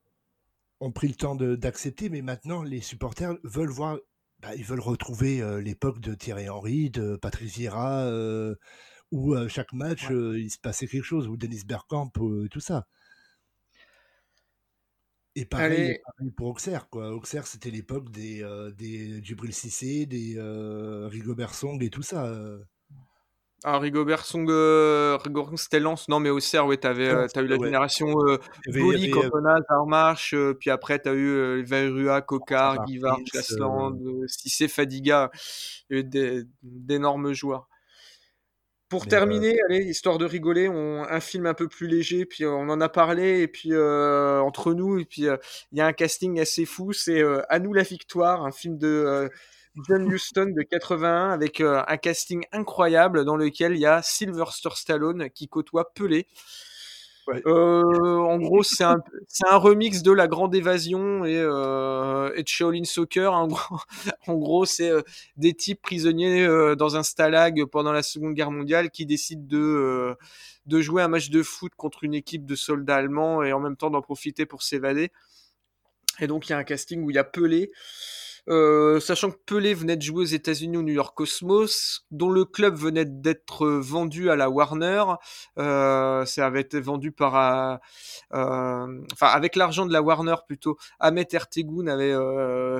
ont pris le temps d'accepter, mais maintenant les supporters veulent voir bah, ils veulent retrouver l'époque de Thierry Henry, de Patrice Vieira, où chaque match il se passait quelque chose, ou Denis Bergkamp, tout ça. Et pareil, pour Auxerre, quoi. Auxerre, c'était l'époque des, des Djibril Cissé, des Rigobert Song et tout ça. Ah, Rigobert Song, euh, Lens. Non, mais au CER, ouais, t'avais, euh, t'as eu la génération euh, Boli, Cantona, Zarmarche, euh, puis après, t'as eu euh, Verrua, Kokar, Givard, Chasland, Cissé, Fadiga, d'énormes joueurs. Pour terminer, allez, histoire de rigoler, on, un film un peu plus léger, puis on en a parlé, et puis entre nous, et puis il y a un casting assez fou, c'est À nous la victoire, un film de John Huston de 81 avec un casting incroyable dans lequel il y a Sylvester Stallone qui côtoie Pelé. Euh, en gros, c'est un, un, remix de La Grande Évasion et, euh, et de Shaolin Soccer. En gros, [laughs] en gros c'est euh, des types prisonniers euh, dans un stalag pendant la Seconde Guerre mondiale qui décident de, euh, de jouer un match de foot contre une équipe de soldats allemands et en même temps d'en profiter pour s'évader. Et donc, il y a un casting où il y a Pelé, euh, sachant que Pelé venait de jouer aux États-Unis au New York Cosmos, dont le club venait d'être vendu à la Warner. Euh, ça avait été vendu par, euh, euh avec l'argent de la Warner plutôt. Ahmet Ertegun avait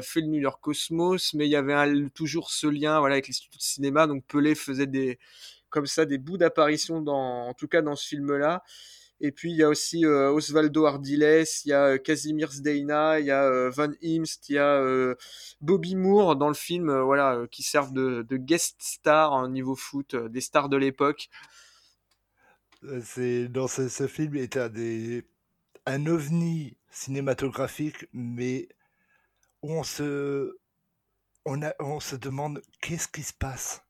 fait le New York Cosmos, mais il y avait toujours ce lien, voilà, avec l'Institut de cinéma. Donc Pelé faisait des, comme ça, des bouts d'apparition dans, en tout cas dans ce film-là. Et puis il y a aussi euh, Osvaldo Ardiles, il y a Casimir euh, Zdeina, il y a euh, Van Imst, il y a Bobby Moore dans le film, voilà, qui servent de, guest star en niveau foot, des stars de l'époque. Dans ce, film des un ovni cinématographique, mais on se on, a, on se demande qu'est-ce qui se passe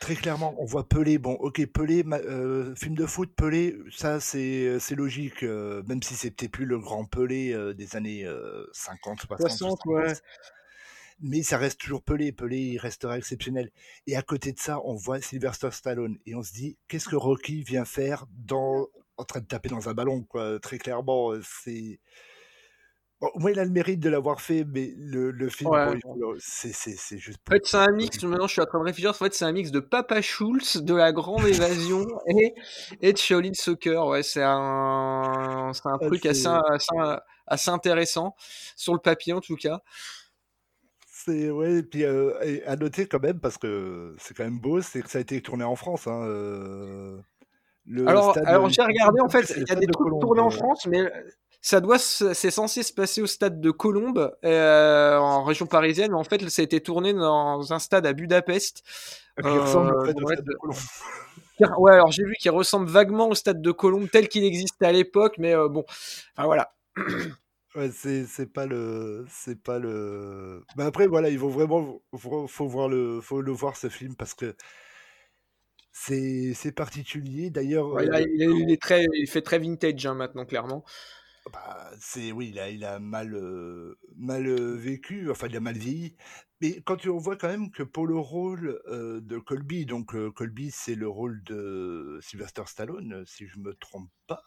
Très clairement, on voit Pelé. Bon, ok, Pelé, euh, film de foot, Pelé, ça c'est logique, euh, même si c'était plus le grand Pelé euh, des années 50, 60. ouais. Mais ça reste toujours Pelé. Pelé, il restera exceptionnel. Et à côté de ça, on voit Sylvester Stallone. Et on se dit, qu'est-ce que Rocky vient faire dans, en train de taper dans un ballon, quoi. Très clairement, c'est au moins, il a le mérite de l'avoir fait, mais le, le film, c'est juste. En fait, c'est un mix. Maintenant, je suis en train de réfléchir. En fait, c'est un mix de Papa Schultz, de La Grande Évasion et, et de Shaolin Soccer. Ouais, c'est un, c'est un ah, truc assez, assez, intéressant sur le papier, en tout cas. C'est ouais, et puis euh, à noter quand même parce que c'est quand même beau, c'est que ça a été tourné en France. Hein, euh, alors, alors j'ai regardé en fait, il y a des trucs tournés en France, mais ça doit, c'est censé se passer au stade de Colombes, euh, en région parisienne, mais en fait, ça a été tourné dans un stade à Budapest. Qui ressemble au stade de Colombes. Ouais, alors j'ai vu qu'il ressemble vaguement au stade de Colombes tel qu'il existait à l'époque, mais euh, bon, enfin voilà. [clears throat] Ouais, c'est c'est pas le c'est pas le. Mais après voilà, il faut vraiment faut, voir le faut le voir ce film parce que c'est particulier. D'ailleurs, il, euh, est très il fait très vintage hein, maintenant clairement. Bah, c'est oui, il a, il a mal, mal vécu, enfin il a mal vieilli. Mais quand on voit quand même que pour le rôle de Colby, donc Colby c'est le rôle de Sylvester Stallone, si je me trompe pas.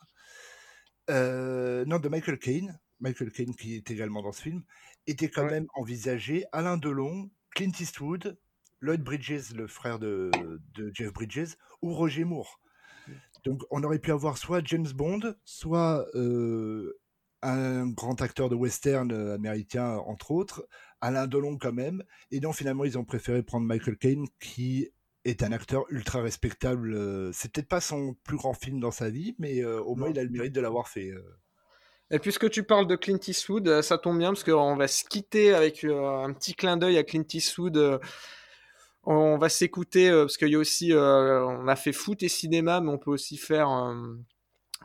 non, de Michael Caine, Michael Caine qui est également dans ce film, était quand même envisagé Alain Delon, Clint Eastwood, Lloyd Bridges, le frère de, de Jeff Bridges, ou Roger Moore. Donc on aurait pu avoir soit James Bond, soit euh, un grand acteur de western euh, américain, entre autres, Alain Delon quand même. Et non, finalement, ils ont préféré prendre Michael Caine, qui est un acteur ultra respectable. Euh, c'est peut-être pas son plus grand film dans sa vie, mais au moins il a le mérite de l'avoir fait. Et puisque tu parles de Clint Eastwood, ça tombe bien parce qu'on va se quitter avec un petit clin d'œil à Clint Eastwood on va s'écouter euh, parce qu'il y a aussi, euh, on a fait foot et cinéma, mais on peut aussi faire euh,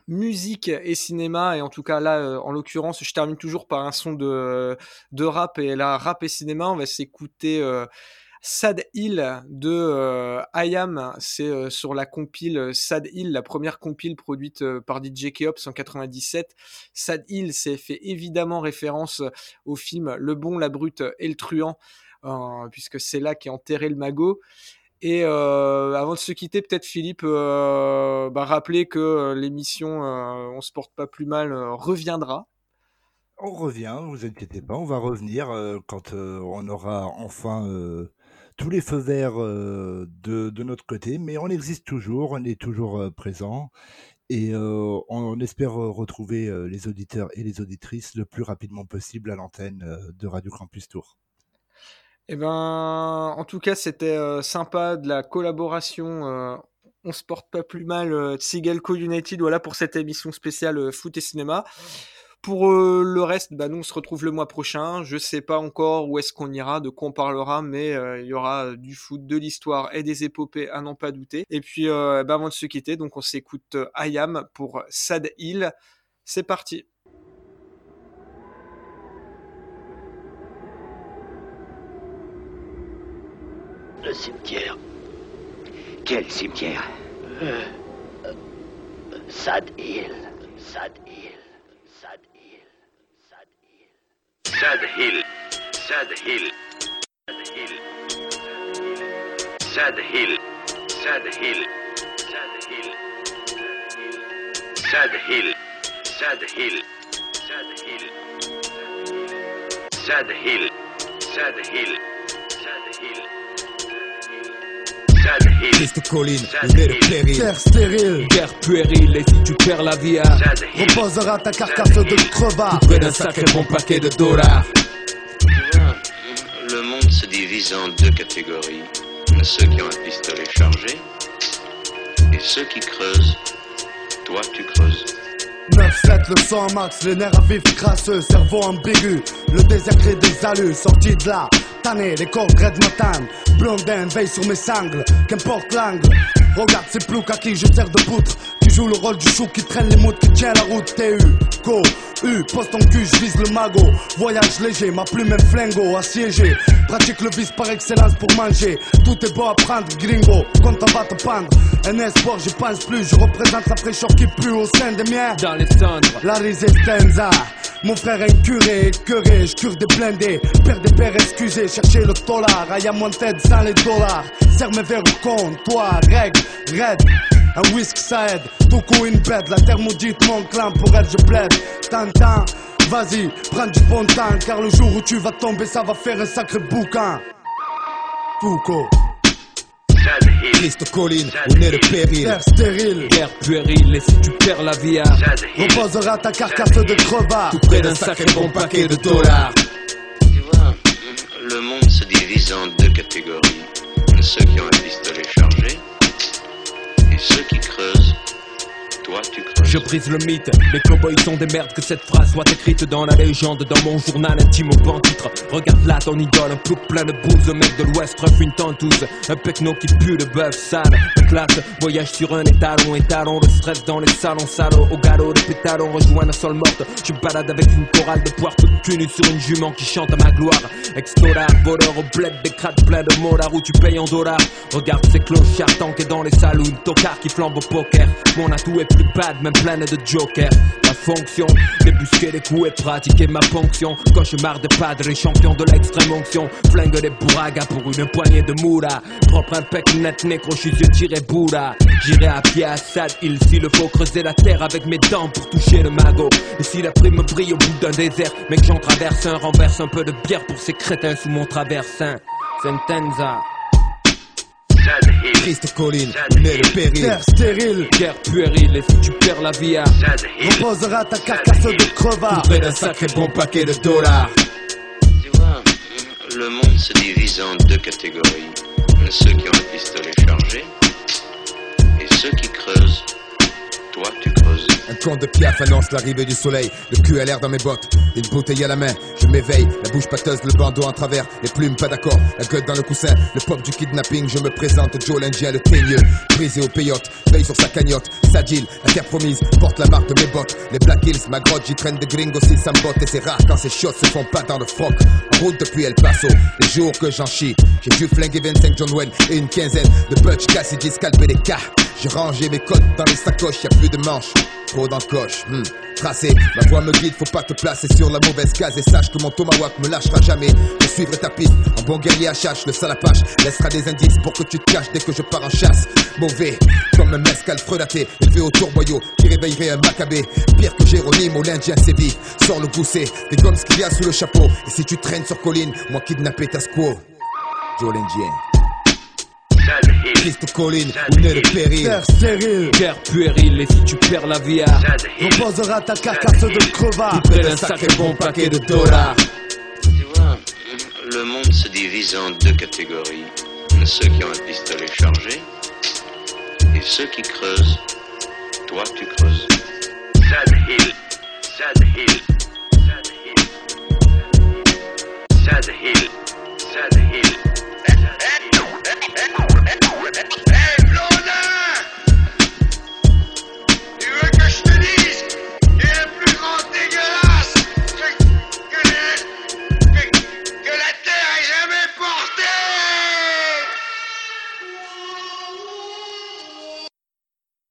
musique et cinéma. Et en tout cas là, en l'occurrence, je termine toujours par un son de, rap et là, rap et cinéma, on va s'écouter. Sad Hill de IAM, c'est sur la compile Sad Hill, la première compile produite par DJ Keops en 97. Sad Hill, c'est fait évidemment référence au film Le Bon, la Brute et le Truand puisque c'est là qu'est enterré le magot. Et euh, avant de se quitter, peut-être Philippe, euh, bah, rappeler que euh, l'émission On se porte pas plus mal reviendra. On revient, vous inquiétez pas, on va revenir quand on aura enfin tous les feux verts de, de, notre côté, mais on existe toujours, on est toujours présent et on, espère retrouver les auditeurs et les auditrices le plus rapidement possible à l'antenne de Radio Campus Tour. Eh ben, en tout cas, c'était euh, sympa de la collaboration. Euh, on se porte pas plus mal. Euh, Tsigalco United, voilà pour cette émission spéciale foot et cinéma. Pour euh, le reste, bah, nous on se retrouve le mois prochain. Je sais pas encore où est-ce qu'on ira, de quoi on parlera, mais euh, il y aura du foot, de l'histoire et des épopées à n'en pas douter. Et puis bah, avant de se quitter, donc on s'écoute Ayam pour Sad Hill. C'est parti. Le cimetière. Quel cimetière euh, Sad Hill. Sad Hill. Sad Hill. Sad Hill. Sad Hill. Sad Hill. Sad Hill. Sad Hill. Sad Hill. Sad Hill. Sad Hill. Sad Hill. Sad Hill. Sad Hill. Sad Hill. Triste colline, est le péril Terre stérile, guerre puérile Et si tu perds la vie à Reposera ta carcasse de crevard près d'un sacré bon paquet de dollars le monde se divise en deux catégories. Ceux qui ont un pistolet chargé Et ceux qui creusent. Toi tu creuses 9-7, le sang max, les nerfs à vif crasseux, cerveau ambigu, le désert crée des alus, sorti de là, tanné, les corps de matin, blondin veille sur mes sangles, qu'importe l'angle, regarde ces ploucs à qui je sers de poutre, joue le rôle du chou qui traîne les moutes, qui tient la route, TU, go, U, poste en cul, je vise le magot, voyage léger, ma plume est flingo, assiégé, pratique le vice par excellence pour manger, tout est beau à prendre, gringo, quand on va te pendre, un espoir, j'y pense plus, je représente la fraîcheur qui pue au sein des miens, dans les cendres, la résistenza, mon frère est curé, curé, je cure des blindés, père des pères excusez, chercher le dollar, aïe à mon tête sans les dollars, serre mes verres au compte, toi, règle, raide, un whisky ça aide, tout coup une bête, la terre maudite, mon clan, pour elle je plaide, t'entends, vas-y, prends du bon temps, car le jour où tu vas tomber, ça va faire un sacré bouquin. Foucault. Triste colline, où est le péril. Terre stérile, guerre puérile Et si tu perds la vie à reposera ta carcasse de crevard Tout près d'un sacré bon paquet de dollars. Tu vois, le monde se divise en deux catégories. Ceux qui ont un pistolet chargé ceux qui creusent toi tu creuses. Je brise le mythe, les cowboys sont des merdes que cette phrase soit écrite dans la légende, dans mon journal intime au ban titre. Regarde là ton idole, un plouc plein de bouse, un mec de l'ouest refait une tentouse, un pecno qui pue de bœuf sale, classe, voyage sur un étalon, étalon de stress dans les salons salauds, au galop de pétalons, rejoins la sol morte, je balade avec une chorale de poire toute cul sur une jument qui chante à ma gloire, ex-dollar, voleur au bled, des crades plein de molards où tu payes en dollars, regarde ces clochards tankés dans les saloons, tocards qui flambent au poker, mon atout est plus bad, même pleine de joker. La fonction, débusquer les coups et pratiquer ma fonction. Cauchemar de padre, champion de l'extrême onction. Flingue des bourragas pour une poignée de moula. Propre un pec net, nécro, je tiré boula. J'irai à pied à Sad Hill s'il le faut creuser la terre avec mes dents pour toucher le magot. Et si la prime brille au bout d'un désert, mec j'en traverse un, renverse un peu de bière pour ces crétins sous mon traversin. Sentenza. Triste colline, est le péril. Terre stérile, guerre puérile Et si tu perds la vie à reposera ta carcasse de crevard. Près d'un sacré bon paquet de dollars. Tu vois, le monde se divise en deux catégories. Ceux qui ont un pistolet chargé et ceux qui creusent. Toi, tu creuses. Un con de piaf annonce l'arrivée du soleil, le cul à l'air dans mes bottes, une bouteille à la main, je m'éveille, la bouche pâteuse, le bandeau en travers, les plumes pas d'accord, la gueule dans le coussin, le pop du kidnapping, je me présente, Joe l'Indien, le teigneux, brisé au payotte, veille sur sa cagnotte, Sadil, la terre promise, porte la marque de mes bottes, les Black Hills, ma grotte, j'y traîne des gringos, s'ils s'embotent, et c'est rare quand ces shots se font pas dans le froc, en route depuis El Paso, les jours que j'en chie, j'ai dû flinguer 25 John Wayne. Et une quinzaine de Butch Cassidy, scalper des cas, j'ai rangé mes codes dans les sacoches, y a plus de manches, trop d'encoche, hmm. tracé, ma voix me guide, faut pas te placer sur la mauvaise case et sache que mon tomahawk me lâchera jamais. Je suivrai ta piste, en bon guerrier chasse, le salapache laissera des indices pour que tu te caches dès que je pars en chasse. Mauvais, comme un mescal frelaté, élevé au tourboyau, qui réveillerait un macabé. Pire que Jérôme au l'Indien sévit, sors le gousset, des gommes qu'il y a sous le chapeau. Et si tu traînes sur colline, moi kidnapper ta squaw. Joe l'Indien. Triste colline, où naît le péril. Terre stérile, terre puérile, et si tu perds la vie, on posera ta carcasse de crevard. Tu un sacré bon paquet de dollars. Tu vois, le monde se divise en deux catégories. Ceux qui ont un pistolet chargé et ceux qui creusent. Toi, tu creuses. Sad Hill, Sad Hill, Sad Hill, Sad Hill. remember.